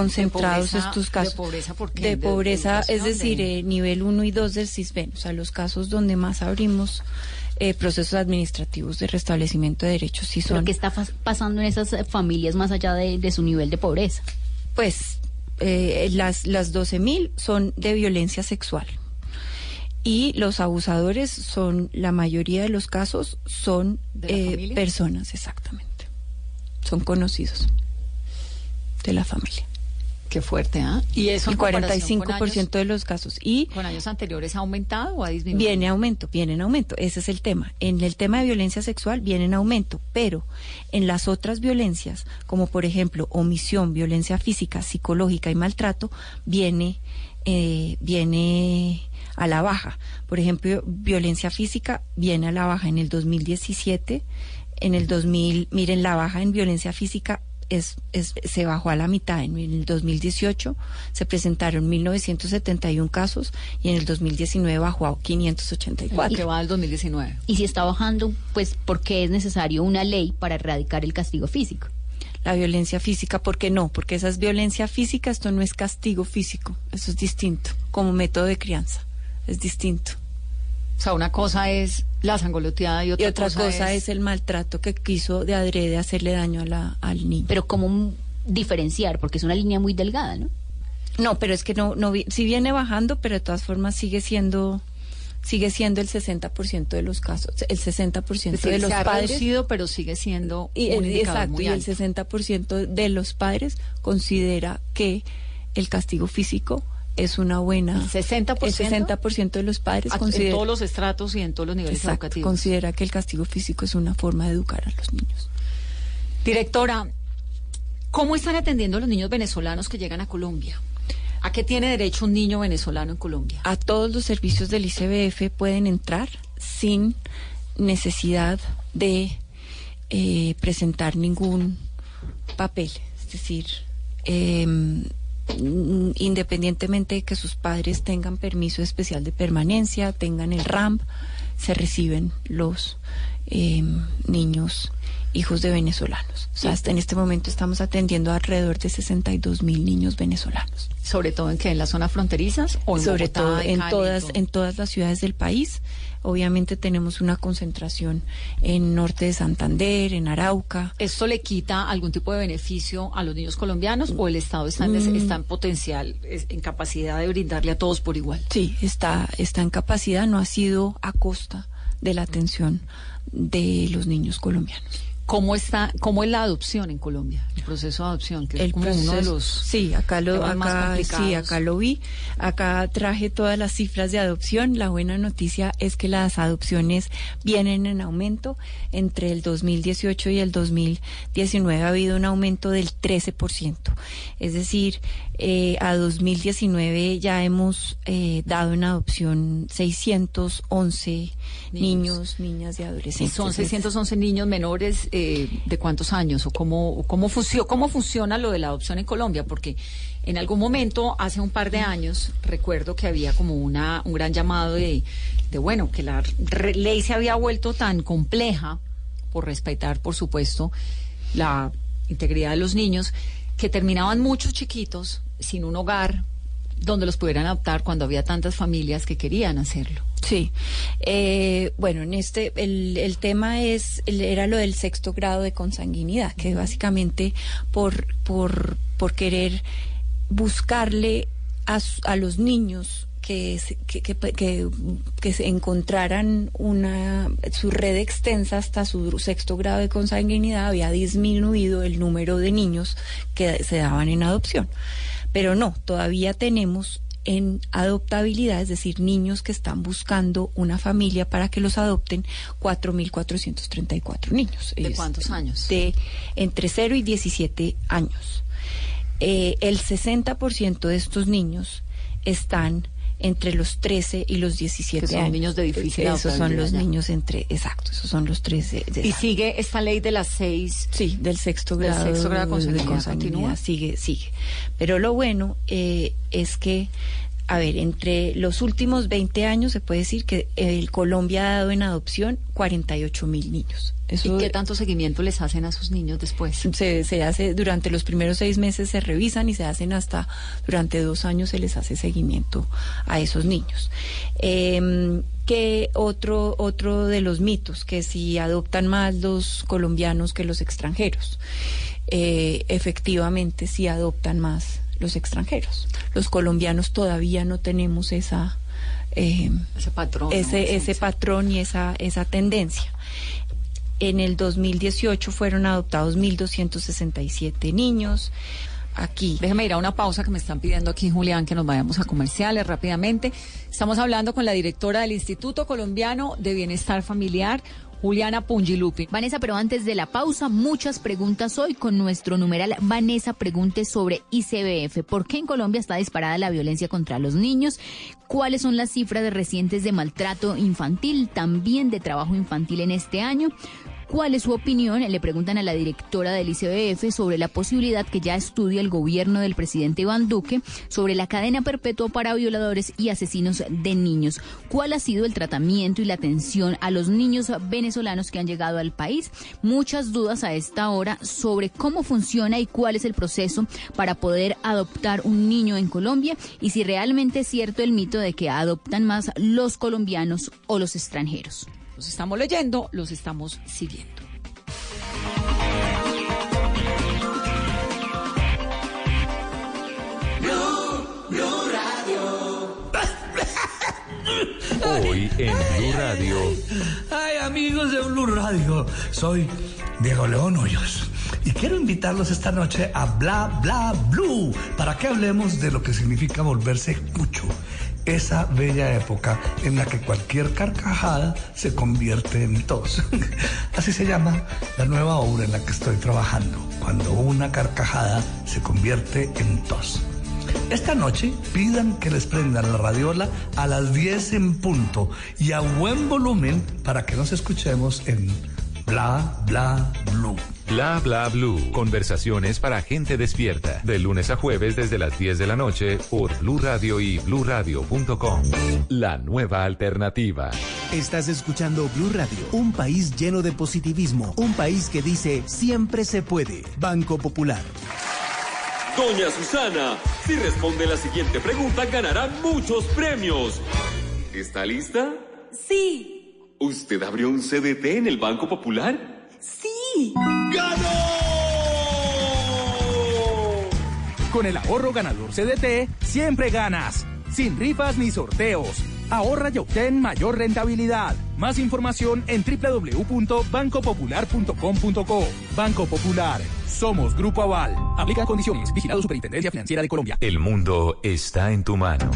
concentrados pobreza- estos de casos. pobreza, ¿por qué? De ¿De pobreza, es decir, ¿De- eh, nivel 1 y 2 del CISBEN, o sea, los casos donde más abrimos eh, procesos administrativos de restablecimiento de derechos sí ¿Pero son qué está pasando en esas eh, familias más allá de, de su nivel de pobreza? pues eh, las, las 12 mil son de violencia sexual. Y los abusadores son, la mayoría de los casos son ¿De personas, exactamente. Son conocidos de la familia. Qué fuerte, ¿ah? Y eso el en comparación 45% con años, de los casos. Y con años anteriores ha aumentado o ha disminuido. Viene en aumento, viene en aumento. Ese es el tema. En el tema de violencia sexual viene en aumento, pero en las otras violencias, como por ejemplo omisión, violencia física, psicológica y maltrato, viene, eh, viene a la baja. Por ejemplo, violencia física viene a la baja en el 2017. En el 2000, miren, la baja en violencia física es, es, se bajó a la mitad. En el 2018 se presentaron 1.971 casos y en el 2019 bajó a 584. Que va al 2019. Y si está bajando, pues, ¿por qué es necesario una ley para erradicar el castigo físico? La violencia física, ¿por qué no? Porque esa es violencia física, esto no es castigo físico, eso es distinto, como método de crianza, es distinto. O sea, una cosa es la sangoloteada y otra, y otra cosa, es... el maltrato que quiso de adrede hacerle daño a la, al niño. Pero ¿cómo diferenciar? Porque es una línea muy delgada, ¿no? No, pero es que no, no, si viene bajando, pero de todas formas sigue siendo sigue siendo el 60% de los casos, el 60% decir, de los se ha padres reducido, pero sigue siendo y, un el, indicador exacto, muy y el alto. 60% de los padres considera que el castigo físico es una buena. ¿El 60%? El 60% de los padres Ah, considera, en todos los estratos y en todos los niveles exacto, educativos. considera que el castigo físico es una forma de educar a los niños. Directora, ¿cómo están atendiendo a los niños venezolanos que llegan a Colombia? ¿A qué tiene derecho un niño venezolano en Colombia? A todos los servicios del ICBF pueden entrar sin necesidad de eh, presentar ningún papel. Es decir, eh, independientemente de que sus padres tengan permiso especial de permanencia, tengan el RAMP, se reciben los eh, niños hijos de venezolanos. O sea, hasta en este momento estamos atendiendo a alrededor de 62 mil niños venezolanos. ¿Sobre todo en qué? ¿En las zonas fronterizas o en Sobre Bogotá, todo en Cali, todas, todo? en todas las ciudades del país. Obviamente tenemos una concentración en norte de Santander, en Arauca. ¿Esto le quita algún tipo de beneficio a los niños colombianos o el Estado está en, Mm. está en potencial, en capacidad de brindarle a todos por igual? Sí, está, está en capacidad, no ha sido a costa de la atención de los niños colombianos. ¿Cómo está, cómo es la adopción en Colombia? El proceso de adopción, que es el como uno de proceso- los sí acá lo más sí acá lo vi. Acá traje todas las cifras de adopción. La buena noticia es que las adopciones vienen en aumento. Entre el 2018 y el 2019 ha habido un aumento del 13% es decir eh, a 2019 ya hemos eh, dado en adopción 611 niños, niñas y Y adolescentes son 611 niños menores eh, de cuántos años o cómo, o cómo, funcio- cómo funciona lo de la adopción en Colombia, porque en algún momento, hace un par de años, recuerdo que había como una, un gran llamado de, de bueno, que la re- ley se había vuelto tan compleja, por respetar, por supuesto, la integridad de los niños, que terminaban muchos chiquitos sin un hogar donde los pudieran adoptar cuando había tantas familias que querían hacerlo. Sí, eh, bueno, en este el, el tema es el- era lo del sexto grado de consanguinidad, que básicamente por por por querer buscarle a, a los niños que, se- que, que, que- que se encontraran una su red extensa hasta su sexto grado de consanguinidad había disminuido el número de niños que se daban en adopción. Pero no, todavía tenemos en adoptabilidad, es decir, niños que están buscando una familia para que los adopten, 4.434 niños. ¿De cuántos años? De entre 0 y 17 años. Eh, el 60% de estos niños están entre los 13 y los 17 Que son años. niños de difícil Esos son los ya. niños entre, exacto, esos son los 13. de Y sigue esta ley de las seis. Sí, del sexto Del grado, sexto grado de ¿continúa? sigue, sigue. Pero lo bueno eh, es que, a ver, entre los últimos 20 años se puede decir que el Colombia ha dado en adopción 48 mil niños. Eso ¿Y qué tanto seguimiento les hacen a sus niños después? se, se hace durante los primeros seis meses se revisan y se hacen hasta durante dos años se les hace seguimiento a esos niños. Eh, que otro otro de los mitos que si adoptan más los colombianos que los extranjeros. Eh, efectivamente, sí adoptan más los extranjeros. Los colombianos todavía no tenemos esa eh, Ese patrón. ese, ese patrón y esa, esa tendencia. En el 2018 fueron adoptados 1.267 niños. aquí. Déjeme ir a una pausa que me están pidiendo aquí, Julián, que nos vayamos a comerciales rápidamente. Estamos hablando con la directora del Instituto Colombiano de Bienestar Familiar, Juliana Pungilupi. Vanessa, pero antes de la pausa, muchas preguntas hoy con nuestro numeral Vanessa Pregunte sobre ICBF. ¿Por qué en Colombia está disparada la violencia contra los niños? ¿Cuáles son las cifras recientes de maltrato infantil, también de trabajo infantil en este año? ¿Cuál es su opinión? Le preguntan a la directora del ICBF sobre la posibilidad que ya estudia el gobierno del presidente Iván Duque sobre la cadena perpetua para violadores y asesinos de niños. ¿Cuál ha sido el tratamiento y la atención a los niños venezolanos que han llegado al país? Muchas dudas a esta hora sobre cómo funciona y cuál es el proceso para poder adoptar un niño en Colombia y si realmente es cierto el mito de que adoptan más los colombianos o los extranjeros. Los estamos leyendo, los estamos siguiendo. Hoy en Blue Radio. Ay, amigos de Blue Radio, soy Diego León Hoyos y quiero invitarlos esta noche a Bla Bla Blue para que hablemos de lo que significa volverse cucho. Esa bella época en la que cualquier carcajada se convierte en tos. Así se llama la nueva obra en la que estoy trabajando, cuando una carcajada se convierte en tos. Esta noche pidan que les prendan la radiola a las 10 en punto y a buen volumen para que nos escuchemos en Bla Bla Blue. Bla Bla Blue. Conversaciones para gente despierta. De lunes a jueves desde las 10 de la noche por Blue Radio y bluradio.com. La nueva alternativa. Estás escuchando Blue Radio, un país lleno de positivismo, un país que dice siempre se puede. Banco Popular. Doña Susana, si responde la siguiente pregunta ganará muchos premios. ¿Está lista? Sí. ¿Usted abrió un CDT en el Banco Popular? Sí. ¡Ganó! Con el ahorro ganador CDT, siempre ganas. Sin rifas ni sorteos. Ahorra y obtén mayor rentabilidad. Más información en www.bancopopular.com.co. Banco Popular. Somos Grupo Aval. Aplica condiciones. Vigilado Superintendencia Financiera de Colombia. El mundo está en tu mano.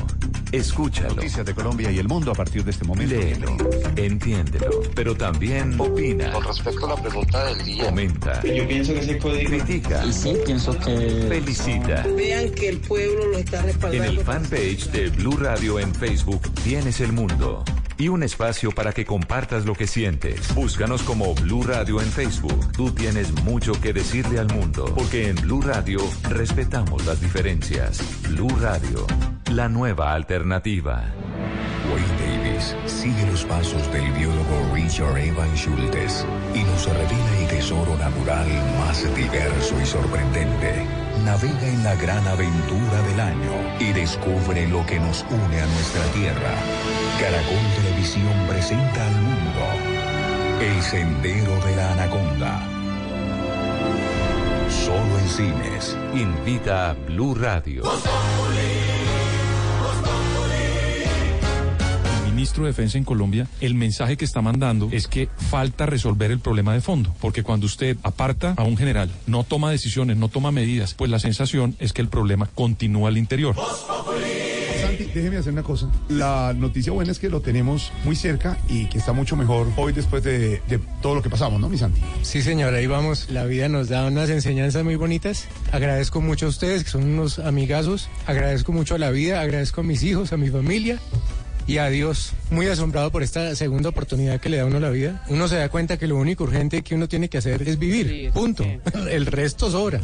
Escúchalo. Noticias de Colombia y el mundo a partir de este momento. Léelo, entiéndelo, pero también opina. Con respecto a la pregunta del día. Comenta. Yo pienso que ese código. Critica. Y sí, pienso que. Felicita. Vean que el pueblo lo está respaldando. En el fanpage de Blue Radio en Facebook tienes el mundo. Y un espacio para que compartas lo que sientes. Búscanos como Blue Radio en Facebook. Tú tienes mucho que decirle al mundo, porque en Blue Radio respetamos las diferencias. Blue Radio, la nueva alternativa. Wayne Davis sigue los pasos del biólogo Richard Evan Schultes y nos revela el tesoro natural más diverso y sorprendente. Navega en la gran aventura del año y descubre lo que nos une a nuestra tierra. Caracol Televisión presenta al mundo El Sendero de la Anaconda. Solo en cines. Invita a Blue Radio. Ministro de Defensa en Colombia, el mensaje que está mandando es que falta resolver el problema de fondo, porque cuando usted aparta a un general, no toma decisiones, no toma medidas, pues la sensación es que el problema continúa al interior. Santi, déjeme hacer una cosa. La noticia buena es que lo tenemos muy cerca y que está mucho mejor hoy después de, de todo lo que pasamos, ¿no, mi Santi? Sí, señora, ahí vamos. La vida nos da unas enseñanzas muy bonitas. Agradezco mucho a ustedes, que son unos amigazos. Agradezco mucho a la vida, agradezco a mis hijos, a mi familia y a Dios. Muy asombrado por esta segunda oportunidad que le da a uno la vida. Uno se da cuenta que lo único urgente que uno tiene que hacer es vivir. Punto. El resto sobra.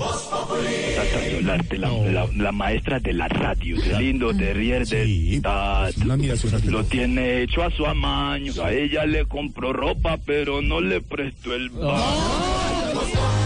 La, la, la, maestra de la radio. Qué lindo, te ríes de Lo tiene hecho a su amaño. A ella le compró ropa, pero no le prestó el ¿Qué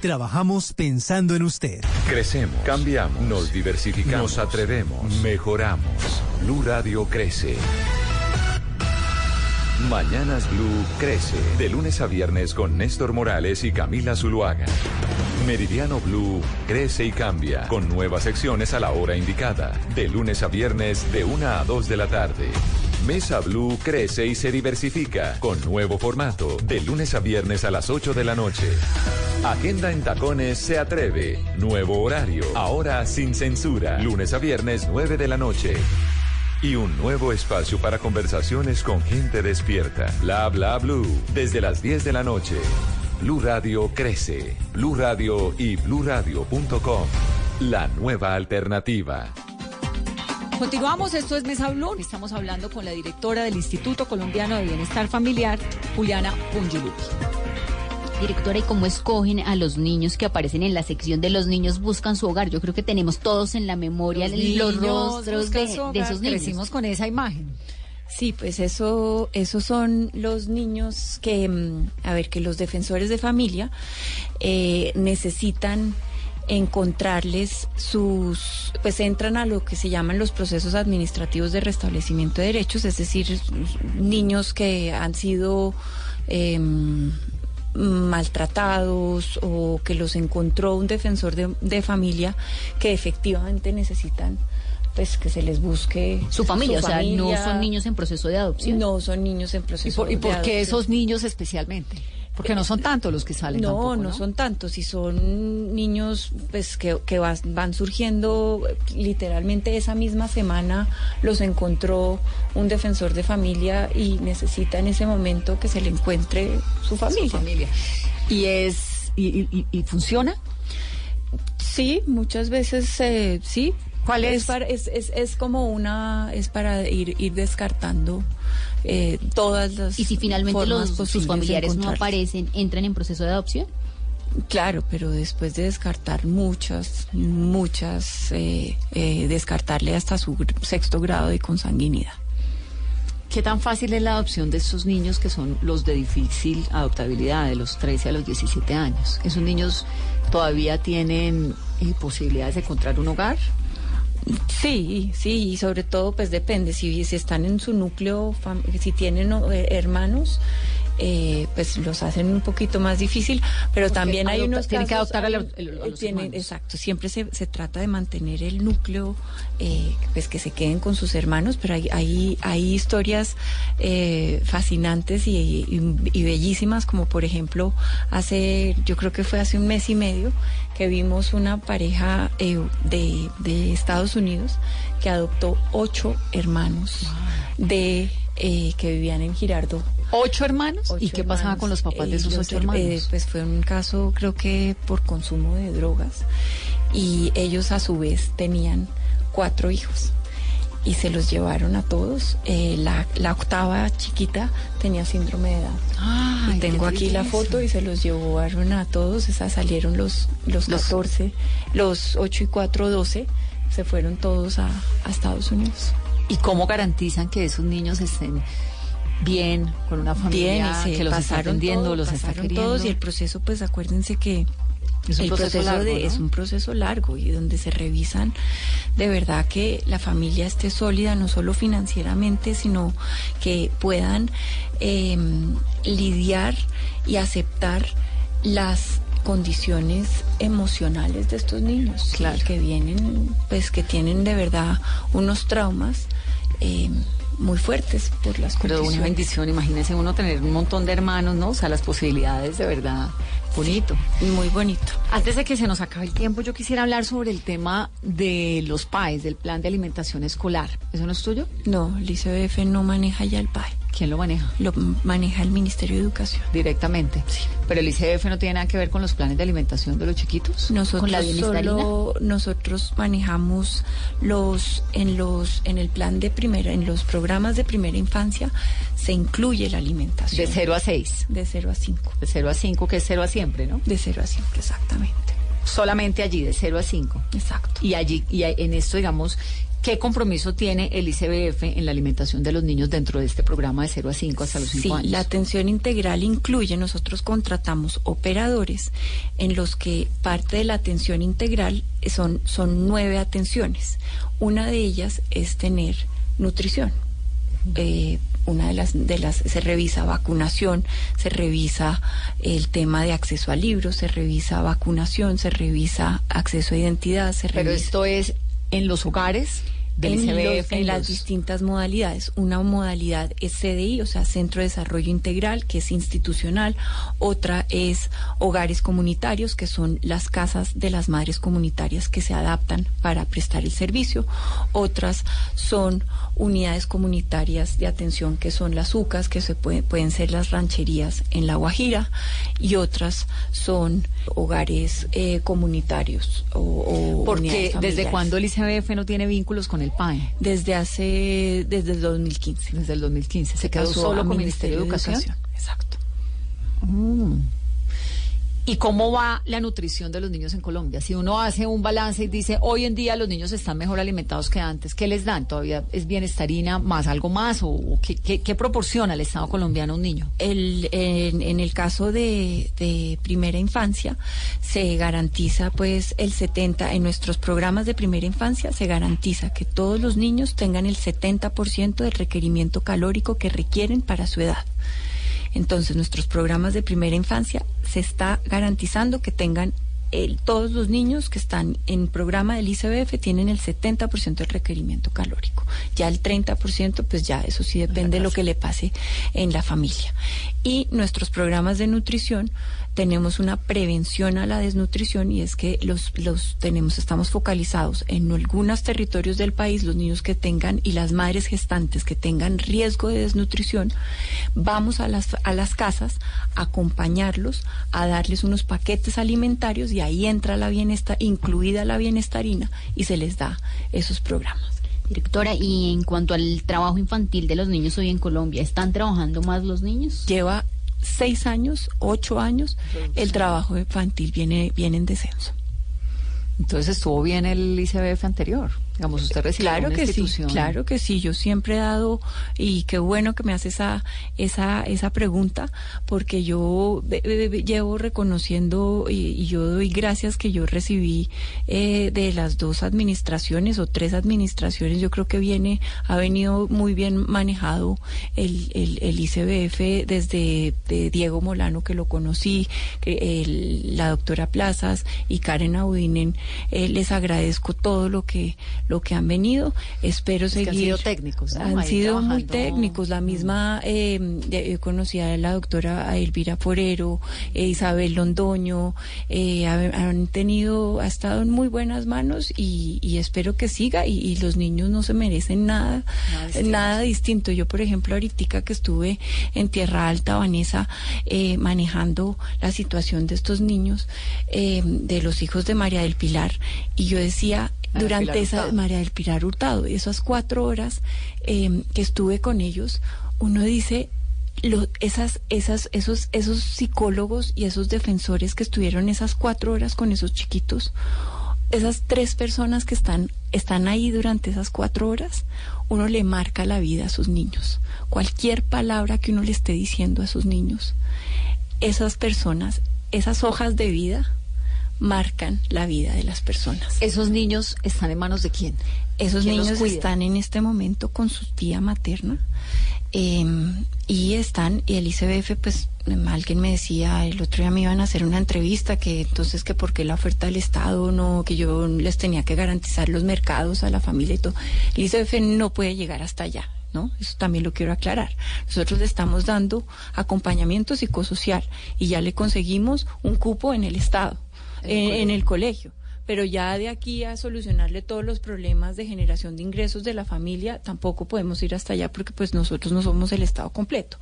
Trabajamos pensando en usted. Crecemos, cambiamos, nos diversificamos, nos atrevemos, mejoramos. Blue Radio crece. Mañanas Blue crece. De lunes a viernes con Néstor Morales y Camila Zuluaga. Meridiano Blue crece y cambia. Con nuevas secciones a la hora indicada. De lunes a viernes de 1 a 2 de la tarde. Mesa Blue crece y se diversifica. Con nuevo formato. De lunes a viernes a las 8 de la noche. Agenda en Tacones se atreve. Nuevo horario. Ahora sin censura. Lunes a viernes 9 de la noche. Y un nuevo espacio para conversaciones con gente despierta. Bla bla blue. Desde las 10 de la noche. Blue Radio crece. Blue Radio y bluradio.com. La nueva alternativa. Continuamos, esto es Mesa Blue. Estamos hablando con la directora del Instituto Colombiano de Bienestar Familiar, Juliana Pungilupi. Directora, ¿y cómo escogen a los niños que aparecen en la sección de los niños buscan su hogar? Yo creo que tenemos todos en la memoria los, niños rostros de, esos niños. Crecimos con esa imagen. Sí, pues eso, esos son los niños que, mm, a ver, que los defensores de familia eh, necesitan encontrarles sus, pues entran a lo que se llaman los procesos administrativos de restablecimiento de derechos, es decir, niños que han sido eh, maltratados o que los encontró un defensor de, de familia que efectivamente necesitan pues que se les busque Su familia, su o sea, no son niños en proceso de adopción. No son niños en proceso ¿Y por, y de por qué adopción. esos niños especialmente? Porque no son tantos los que salen No, tampoco, no, son tantos y son niños pues que, que van surgiendo literalmente esa misma semana los encontró un defensor de familia y necesita en ese momento que se le encuentre su familia. Su familia. Y es y, y- y funciona. Sí, muchas veces eh, sí. ¿Cuál es? para- es, es, es como una es para ir ir descartando eh, todas las Y si finalmente formas los, sus familiares no aparecen, ¿entran en proceso de adopción? Claro, pero después de descartar muchas, muchas, eh, eh, descartarle hasta su sexto grado de consanguinidad. ¿Qué tan fácil es la adopción de estos niños que son los de difícil adoptabilidad, de los 13 a los 17 años? ¿Esos niños todavía tienen eh, posibilidades de encontrar un hogar? Sí, sí, y sobre todo pues depende, si, si están en su núcleo, si tienen eh, hermanos, eh, pues los hacen un poquito más difícil, pero Porque también hay adopta- unos tienen que adoptar a los- a los tienen-. Exacto, siempre se, se trata de mantener el núcleo, eh, pues que se queden con sus hermanos, pero hay, hay, hay historias eh, fascinantes y, y- y bellísimas, como por ejemplo, hace, yo creo que fue hace un mes y medio, que vimos una pareja eh, de, de Estados Unidos que adoptó ocho hermanos de eh, que vivían en Girardot. ¿Ocho hermanos? ¿Y qué pasaba con los papás de Eh, esos los ocho her- hermanos? eh, pues fue un caso, creo que por consumo de drogas. Y ellos a su vez tenían cuatro hijos. Y se los llevaron a todos. Eh, la, la octava chiquita tenía síndrome de Down. Ay, y tengo aquí la foto y se los llevaron a todos. Esas salieron los, los 14, los 8 y 4, 12. Se fueron todos a, a Estados Unidos. ¿Y cómo garantizan que esos niños estén bien, con una familia Bien, se que los está atendiendo, todo, los está queriendo? todos y el proceso, pues acuérdense que Es un el proceso largo, de- ¿no? es un proceso largo y donde se revisan de verdad que la familia esté sólida, no solo financieramente, sino que puedan eh, lidiar y aceptar las condiciones emocionales de estos niños Claro. que vienen pues que tienen de verdad unos traumas eh, muy fuertes por las Pero una bendición, imagínese uno tener un montón de hermanos, ¿no? O sea, las posibilidades de verdad, bonito. Muy bonito. Antes de que se nos acabe el tiempo, yo quisiera hablar sobre el tema de los PAES, del Plan de Alimentación Escolar. ¿Eso no es tuyo? No, el ICBF no maneja ya el PAE. ¿Quién lo maneja? Lo maneja el Ministerio de Educación. Directamente. Sí. Pero el ICF no tiene nada que ver con los planes de alimentación de los chiquitos. Nosotros con la bienestarina. solo nosotros manejamos los en los en el plan de primera en los programas de primera infancia se incluye la alimentación De 0 a 6. de 0 a 5. De 0 a 5, que es 0 a siempre, ¿no? De 0 a 5, exactamente. Solamente allí, de 0 a 5. Exacto. Y allí, y en esto, digamos, ¿Qué compromiso tiene el ICBF en la alimentación de los niños dentro de este programa de 0 a 5 hasta los 5 Sí, años? la atención integral incluye, nosotros contratamos operadores en los que parte de la atención integral son, son nueve atenciones. Una de ellas es tener nutrición. Eh, una de las, de las se revisa vacunación, se revisa el tema de acceso a libros, se revisa vacunación, se revisa acceso a identidad, se Pero revisa esto es en los hogares del en, los- en las distintas modalidades. Una modalidad es CDI, o sea, Centro de Desarrollo Integral, que es institucional. Otra es hogares comunitarios, que son las casas de las madres comunitarias que se adaptan para prestar el servicio. Otras son unidades comunitarias de atención, que son las UCAS, que se pueden, pueden ser las rancherías en La Guajira. Y otras son hogares eh, comunitarios o, o Porque desde cuándo el ICBF no tiene vínculos con el PAE? Desde hace, desde el 2015. Desde el 2015. Se quedó pasó solo con Ministerio de Educación. Exacto. Mm. ¿Y cómo va la nutrición de los niños en Colombia? Si uno hace un balance y dice, hoy en día los niños están mejor alimentados que antes, ¿qué les dan? ¿Todavía es bienestarina más algo más? ¿O, qué, qué- qué proporciona el Estado colombiano a un niño? El, en, en el caso de, de primera infancia, se garantiza pues el 70, en nuestros programas de primera infancia se garantiza que todos los niños tengan el 70% del requerimiento calórico que requieren para su edad. Entonces, nuestros programas de primera infancia se está garantizando que tengan el- todos los niños que están en programa del ICBF tienen el 70% del requerimiento calórico. Ya el 30%, pues ya eso sí depende de lo que le pase en la familia. Y nuestros programas de nutrición tenemos una prevención a la desnutrición y es que los, los tenemos, estamos focalizados en algunos territorios del país, los niños que tengan y las madres gestantes que tengan riesgo de desnutrición, vamos a las, a las casas a acompañarlos, a darles unos paquetes alimentarios y ahí entra la bienestar, incluida la bienestarina y se les da esos programas. Directora, y en cuanto al trabajo infantil de los niños hoy en Colombia, ¿están trabajando más los niños? Lleva seis años, ocho años, el trabajo infantil viene, viene en descenso. Entonces estuvo bien el ICBF anterior. Digamos, usted Claro una que sí, claro que sí. Yo siempre he dado, y qué bueno que me hace esa, esa, esa pregunta, porque yo llevo reconociendo y, y yo doy gracias que yo recibí eh, de las dos administraciones o tres administraciones. Yo creo que viene, ha venido muy bien manejado el, el, el ICBF desde de Diego Molano, que lo conocí, que el- la doctora Plazas y Karen Audinen. eh, les agradezco todo lo que lo que han venido. Espero Es seguir. han sido técnicos, ¿no? Han Ahí sido muy técnicos. La misma, eh, de- yo conocí a la doctora Elvira Forero, eh, Isabel Londoño, eh, ha- han tenido, ha estado en muy buenas manos y, y espero que siga. Y, y los niños no se merecen nada, nada distinto. Yo, por ejemplo, ahorita que estuve en Tierra Alta, Vanessa, eh, manejando la situación de estos niños, eh, de los hijos de María del Pilar, y yo decía, durante Pilar esa Hurtado. María del Pilar Hurtado, esas cuatro horas eh, que estuve con ellos, uno dice lo- esas, esas, esos, esos psicólogos y esos defensores que estuvieron esas cuatro horas con esos chiquitos, esas tres personas que están, están ahí durante esas cuatro horas, uno le marca la vida a sus niños. Cualquier palabra que uno le esté diciendo a sus niños, esas personas, esas hojas de vida, marcan la vida de las personas. ¿Esos niños están en manos de quién? Esos ¿Quién los niños están en este momento con su tía materna eh, y están, y el ICBF, pues alguien me decía, el otro día me iban a hacer una entrevista que entonces que por qué la oferta del Estado no, que yo les tenía que garantizar los mercados a la familia y todo. El ICBF no puede llegar hasta allá. ¿No? Eso también lo quiero aclarar. Nosotros le estamos dando acompañamiento psicosocial y ya le conseguimos un cupo en el Estado, En el colegio. Pero ya de aquí a solucionarle todos los problemas de generación de ingresos de la familia, tampoco podemos ir hasta allá porque pues nosotros no somos el Estado completo.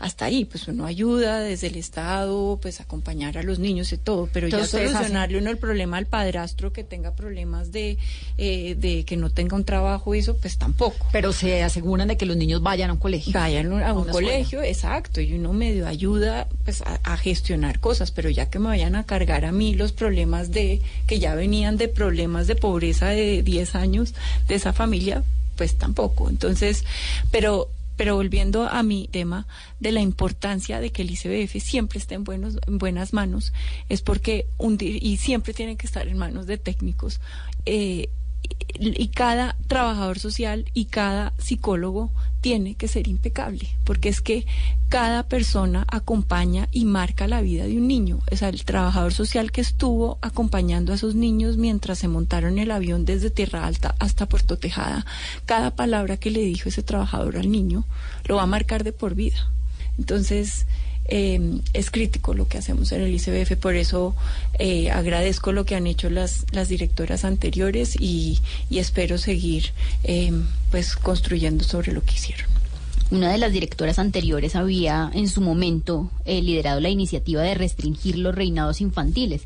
Hasta ahí, pues uno ayuda desde el Estado, pues acompañar a los niños y todo, pero Entonces, ya solucionarle uno el problema al padrastro que tenga problemas de, eh, de que no tenga un trabajo y eso, pues tampoco. Pero se aseguran de que los niños vayan a un colegio. Vayan a un escuela. colegio, exacto, y uno medio ayuda pues a, a gestionar cosas, pero ya que me vayan a cargar a mí los problemas de que ya venido venían de problemas de pobreza de 10 años de esa familia, pues tampoco. Entonces, pero pero volviendo a mi tema de la importancia de que el ICBF siempre esté en, buenos, en buenas manos, es porque y siempre tiene que estar en manos de técnicos. Eh, y cada trabajador social y cada psicólogo tiene que ser impecable, porque es que cada persona acompaña y marca la vida de un niño. O sea, el trabajador social que estuvo acompañando a esos niños mientras se montaron el avión desde Tierra Alta hasta Puerto Tejada, cada palabra que le dijo ese trabajador al niño lo va a marcar de por vida. Entonces, eh, es crítico lo que hacemos en el ICBF, por eso eh, agradezco lo que han hecho las, las directoras anteriores y, y espero seguir eh, pues construyendo sobre lo que hicieron. Una de las directoras anteriores había en su momento eh, liderado la iniciativa de restringir los reinados infantiles.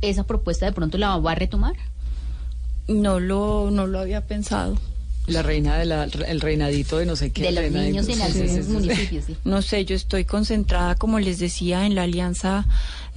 ¿Esa propuesta de pronto la va a retomar? No lo, no lo había pensado. La reina del reinadito de no sé qué. De los niños en algunos municipios, sí. No sé, yo estoy concentrada, como les decía, en la alianza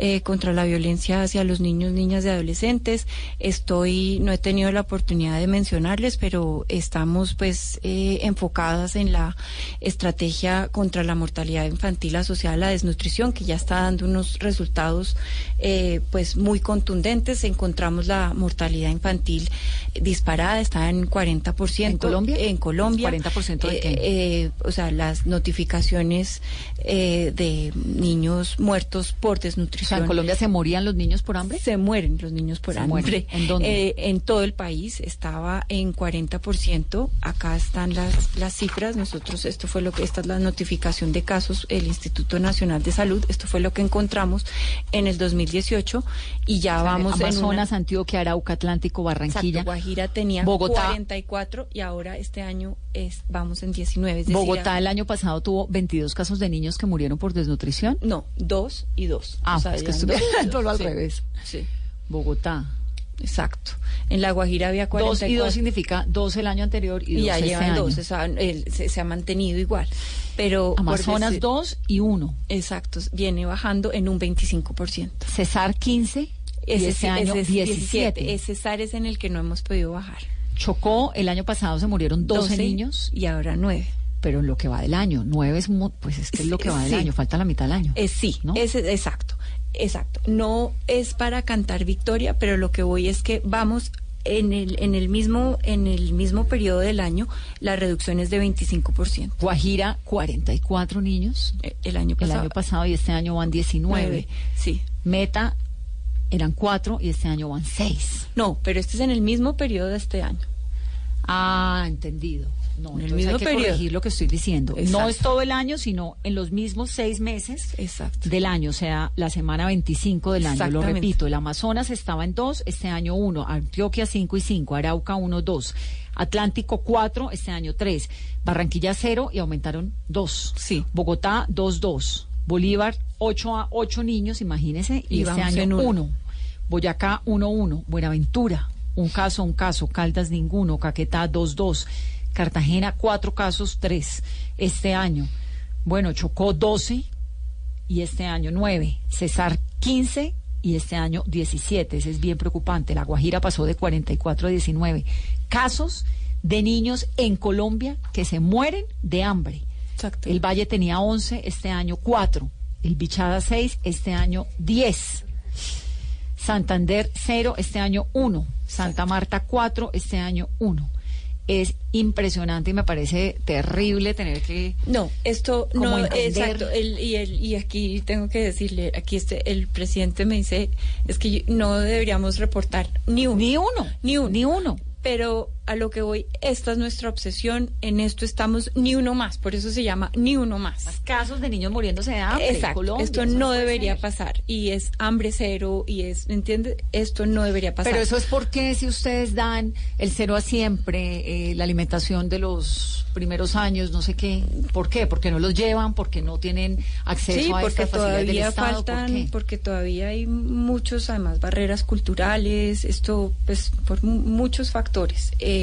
eh, contra la violencia hacia los niños, niñas y adolescentes. Estoy, no he tenido la oportunidad de mencionarles, pero estamos pues eh, enfocadas en la estrategia contra la mortalidad infantil asociada a la desnutrición, que ya está dando unos resultados eh, pues muy contundentes. Encontramos la mortalidad infantil disparada, está en 40%. ¿En Colombia? En Colombia. ¿40% de qué? Eh, o sea, las notificaciones eh, de niños muertos por desnutrición. O sea, ¿en Colombia se morían los niños por hambre? Se mueren los niños por Se hambre. mueren. ¿En dónde? Eh, en todo el país estaba en 40%. Acá están las, las cifras. Nosotros, esto fue lo que, esta es la notificación de casos, el Instituto Nacional de Salud. Esto fue lo que encontramos en el 2018 y ya O sea, vamos en Amazonas, Antioquia, Arauca, Atlántico, Barranquilla. Exacto, Guajira tenía Bogotá. 44 y ahora este año es, vamos en 19. Es decir, Bogotá el año pasado tuvo 22 casos de niños que murieron por desnutrición. No, dos y dos. Ah, O sea, es que eran estuve todo al Sí, revés. Sí, Bogotá. exacto. En La Guajira había 44. Dos y dos significa dos el año anterior y, y dos ya este llevan año. dos, o sea, el- se, se ha mantenido igual. Pero Amazonas decir- dos y uno. Exacto, viene bajando en un 25%. Cesar 15 y Ese, este sí- año ese es 17. Ese SAR es en el que no hemos podido bajar. Chocó, el año pasado se murieron 12, 12 niños, y ahora 9. pero en lo que va del año, 9 es, pues es que es lo que va del Sí. año, falta la mitad del año. Eh, sí, ¿no? es, exacto, exacto. No es para cantar victoria, pero lo que voy es que vamos en el, en el mismo, en el mismo periodo del año, la reducción es de 25%. Guajira, 44 niños Eh, El año el pasado. año pasado y este año van 19. Nueve, sí. Meta eran 4 y este año van 6. No, pero este es en el mismo periodo de este año. Ah, entendido. No, En el mismo hay que periodo. corregir lo que estoy diciendo. No es todo el año, sino en los mismos seis meses Exacto. del año, o sea, la semana 25 del año. Lo repito, el Amazonas estaba en 2, este año 1, Antioquia 5 y 5, Arauca 1, 2, Atlántico 4, este año 3, Barranquilla 0 y aumentaron 2. Sí. Bogotá 2, 2, Bolívar 8 a 8 niños, imagínense, y, Y este año uno. 1. Boyacá 1, 1, Buenaventura un caso, un caso, Caldas ninguno, Caquetá 2, 2, Cartagena cuatro casos, 3 este año. Bueno, Chocó 12 y este año 9, Cesar 15 y este año 17. Ese es bien preocupante. La Guajira pasó de 44 a 19. Casos de niños en Colombia que se mueren de hambre. Exacto. El Valle tenía 11, este año 4. El Bichada 6, este año 10. Santander 0, este año 1. Santa Marta 4, este año 1. Es impresionante y me parece terrible tener que... No, esto no, entender. exacto. el- y, el, y aquí tengo que decirle, aquí este, el presidente me dice, es que no deberíamos reportar ni uno. Ni uno, Ni uno. ni uno. Pero a lo que voy, esta es nuestra obsesión, en esto estamos ni uno más, por eso se llama ni uno más. Casos de niños muriéndose de hambre. en Exacto, Colombia, esto no debería ser. pasar y es hambre cero y es, ¿entiendes? Esto no debería pasar. Pero eso es porque si ustedes dan el cero a siempre, eh, la alimentación de los primeros años, no sé qué, ¿por qué? Porque no los llevan, porque no tienen acceso Sí, a porque estas facilidades del todavía Estado, ¿por faltan, qué? porque todavía hay muchos, además, barreras culturales, esto, pues, por mu- muchos factores. Eh,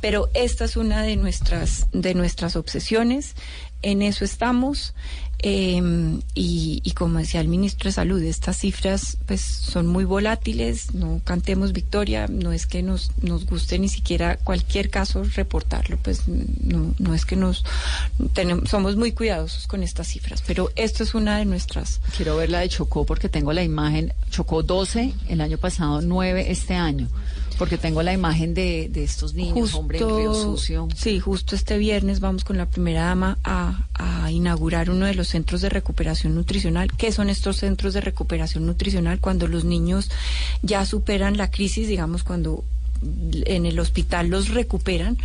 pero esta es una de nuestras, de nuestras obsesiones, en eso estamos. Eh, y, y como decía el ministro de Salud, estas cifras pues son muy volátiles, no cantemos victoria, no es que nos, nos guste ni siquiera cualquier caso reportarlo, pues no, no es que nos tenemos, somos muy cuidadosos con estas cifras, pero esto es una de nuestras. Quiero ver la de Chocó porque tengo la imagen, Chocó 12 el año pasado, 9 este año. Porque tengo la imagen de, de estos niños, hombre, en Río Sucio. Sí, justo este viernes vamos con la primera dama a, a inaugurar uno de los centros de recuperación nutricional. ¿Qué son estos centros de recuperación nutricional? Cuando los niños ya superan la crisis, digamos, cuando en el hospital los recuperan,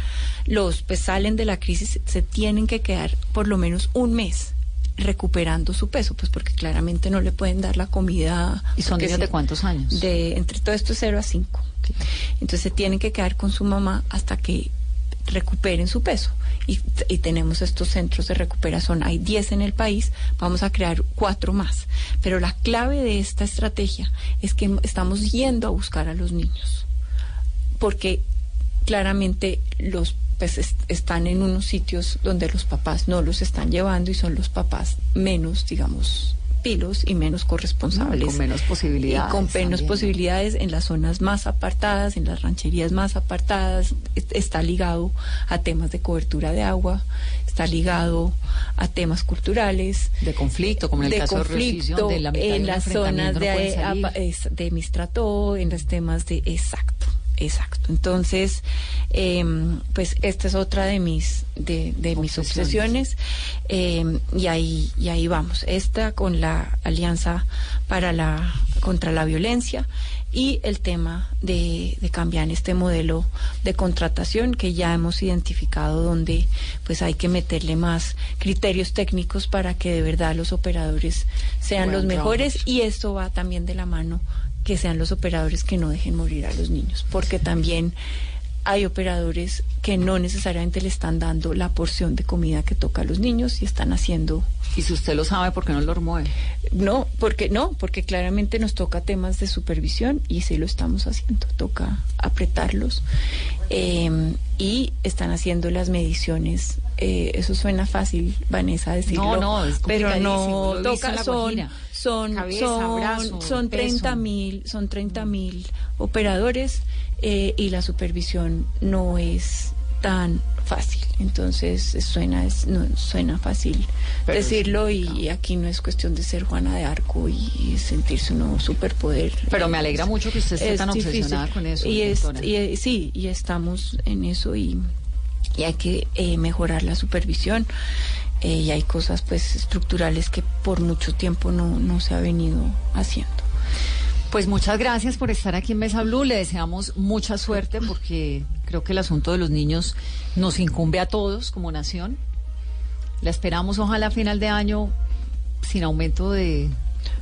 los pues salen de la crisis, se tienen que quedar por lo menos un mes recuperando su peso, pues porque claramente no le pueden dar la comida. ¿Y son niños de cuántos años? De entre todo esto 0 a 5. Entonces se tienen que quedar con su mamá hasta que recuperen su peso. Y, y tenemos estos centros de recuperación. Hay 10 en el país, vamos a crear cuatro más. Pero la clave de esta estrategia es que estamos yendo a buscar a los niños. Porque claramente los pues est- están en unos sitios donde los papás no los están llevando y son los papás menos, digamos, pilos y menos corresponsables. Con menos posibilidades Y con menos posibilidades en las zonas más apartadas, en las rancherías más apartadas. est- Está ligado a temas de cobertura de agua, está ligado a temas culturales. De conflicto, como en el de caso de conflicto, donde la mitad de en las zonas no de, es- de Mistrató, en los temas de exacto, exacto. Entonces, em, pues esta es otra de mis de, de mis obsesiones em, y ahí y ahí vamos. Esta con la alianza para la contra la violencia y el tema de, de cambiar este modelo de contratación que ya hemos identificado donde pues hay que meterle más criterios técnicos para que de verdad los operadores sean los mejores y esto va también de la mano que sean los operadores que no dejen morir a los niños, porque también hay operadores que no necesariamente le están dando la porción de comida que toca a los niños y están haciendo Y si usted lo sabe, ¿por qué no lo remueve? no, porque no, porque claramente nos toca temas de supervisión y sí lo estamos haciendo. Toca apretarlos eh, y están haciendo las mediciones. Eh, eso suena fácil, Vanessa, decirlo. No, no, es pero no toca. Son, son, Cabeza, son, brazo, son peso. 30 mil, son 30 mil operadores eh, y la supervisión no es tan fácil. Entonces suena es, no, suena fácil Pero decirlo y aquí no es cuestión de ser Juana de Arco y sentirse uno superpoder. Pero me alegra mucho que usted esté Es tan difícil. obsesionada con eso, Y, es, doctora. y, sí, y estamos en eso y, y hay que eh, mejorar la supervisión. eh, y hay cosas pues estructurales que por mucho tiempo no, no se ha venido haciendo. Pues muchas gracias por estar aquí en Mesa Blue. Le deseamos mucha suerte porque creo que el asunto de los niños nos incumbe a todos como nación. La esperamos ojalá a final de año sin aumento de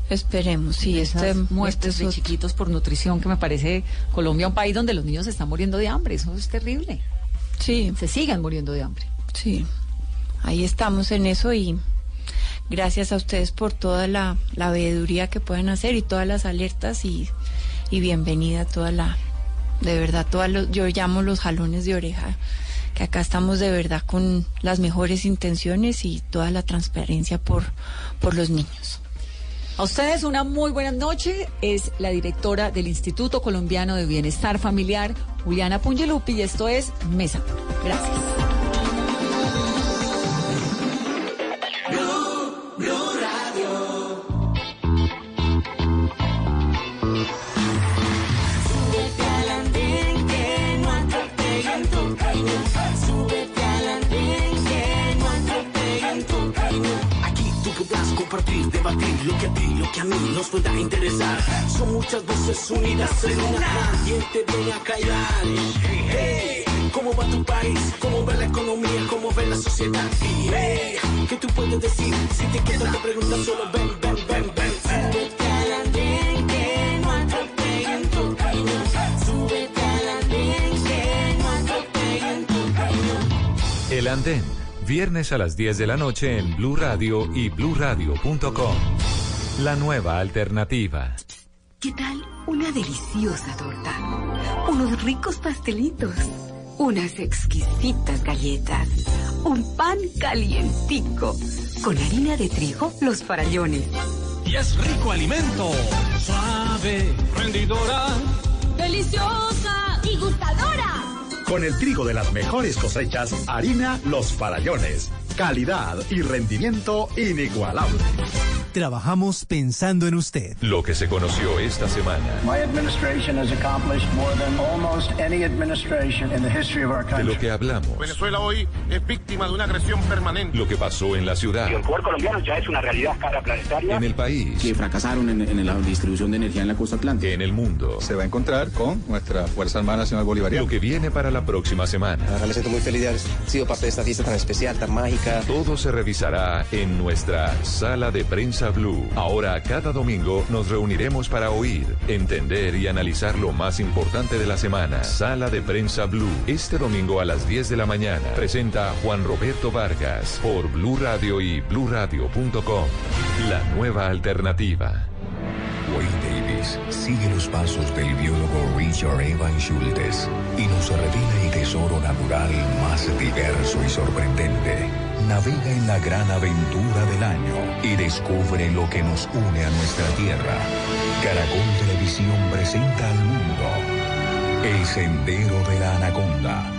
Esperemos, sí, de este- esas muertes este de es chiquitos por nutrición que me parece Colombia un país donde los niños se están muriendo de hambre. Eso es terrible. Sí. Se sigan muriendo de hambre. Sí, ahí estamos en eso y gracias a ustedes por toda la, la veeduría que pueden hacer y todas las alertas y, y bienvenida a toda la, de verdad, todas los, yo llamo los jalones de oreja, que acá estamos de verdad con las mejores intenciones y toda la transparencia por, por los niños. A ustedes una muy buena noche. Es la directora del Instituto Colombiano de Bienestar Familiar, Juliana Pungelupi, y esto es Mesa. Gracias. Compartir, debatir lo que a ti, lo que a mí nos pueda interesar. Son muchas voces unidas en una. ¿Quién te a callar? Hey, ¿Cómo va tu país? ¿Cómo va la economía? ¿Cómo ve la sociedad? Y hey, ¿qué tú puedes decir? Si te quedas te preguntas solo ven, ven, ven, ven. Súbete andén que no atropellen tu camino. Súbete andén que no atropellen tu camino. El Andén, viernes a las 10 de la noche en Blue Radio y bluradio.com. La nueva alternativa. ¿Qué tal una deliciosa torta? Unos ricos pastelitos, unas exquisitas galletas, un pan calientico, con harina de trigo, los farallones. Y es rico alimento, suave, rendidora, Deliciosa. Con el trigo de las mejores cosechas, harina Los Farallones. Calidad y rendimiento inigualable. Trabajamos pensando en usted. Lo que se conoció esta semana. My administration has accomplished more than almost any administration in the history of our De country. lo que hablamos. Venezuela hoy es víctima de una agresión permanente. Lo que pasó en la ciudad. el poder colombiano ya es una realidad cara planetaria. En el país. que fracasaron en, en la distribución de energía en la costa atlántica. En el mundo. Se va a encontrar con nuestra Fuerza Armada Nacional Bolivariana. Lo que viene para la próxima semana. me siento muy feliz de haber sido parte de esta fiesta tan especial, tan mágica. Todo se revisará en nuestra sala de prensa Blue. Ahora, cada domingo nos reuniremos para oír, entender y analizar lo más importante de la semana. Sala de prensa Blue. Este domingo a las 10 de la mañana presenta Juan Roberto Vargas por Blue Radio y bluradio.com. La nueva alternativa. Wayne Davis sigue los pasos del biólogo Richard Evan Schultes y nos revela el tesoro natural más diverso y sorprendente. Navega en la gran aventura del año y descubre lo que nos une a nuestra tierra. Caracol Televisión presenta al mundo El Sendero de la Anaconda.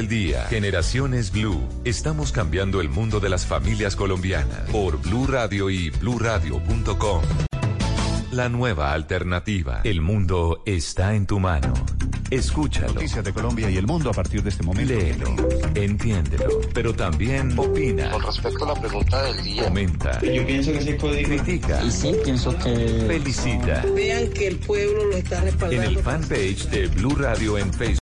del día. Generaciones Blue, estamos cambiando el mundo de las familias colombianas por Blue Radio y bluradio.com. La nueva alternativa. El mundo está en tu mano. Escúchalo. Noticias de Colombia y el mundo a partir de este momento. Léelo, entiéndelo, pero también opina, Con respecto a la pregunta del día. comenta, Yo pienso que sí puede critica, Y sí, pienso que... felicita. Vean que el pueblo lo está En respaldando. el fanpage de Blue Radio en Facebook.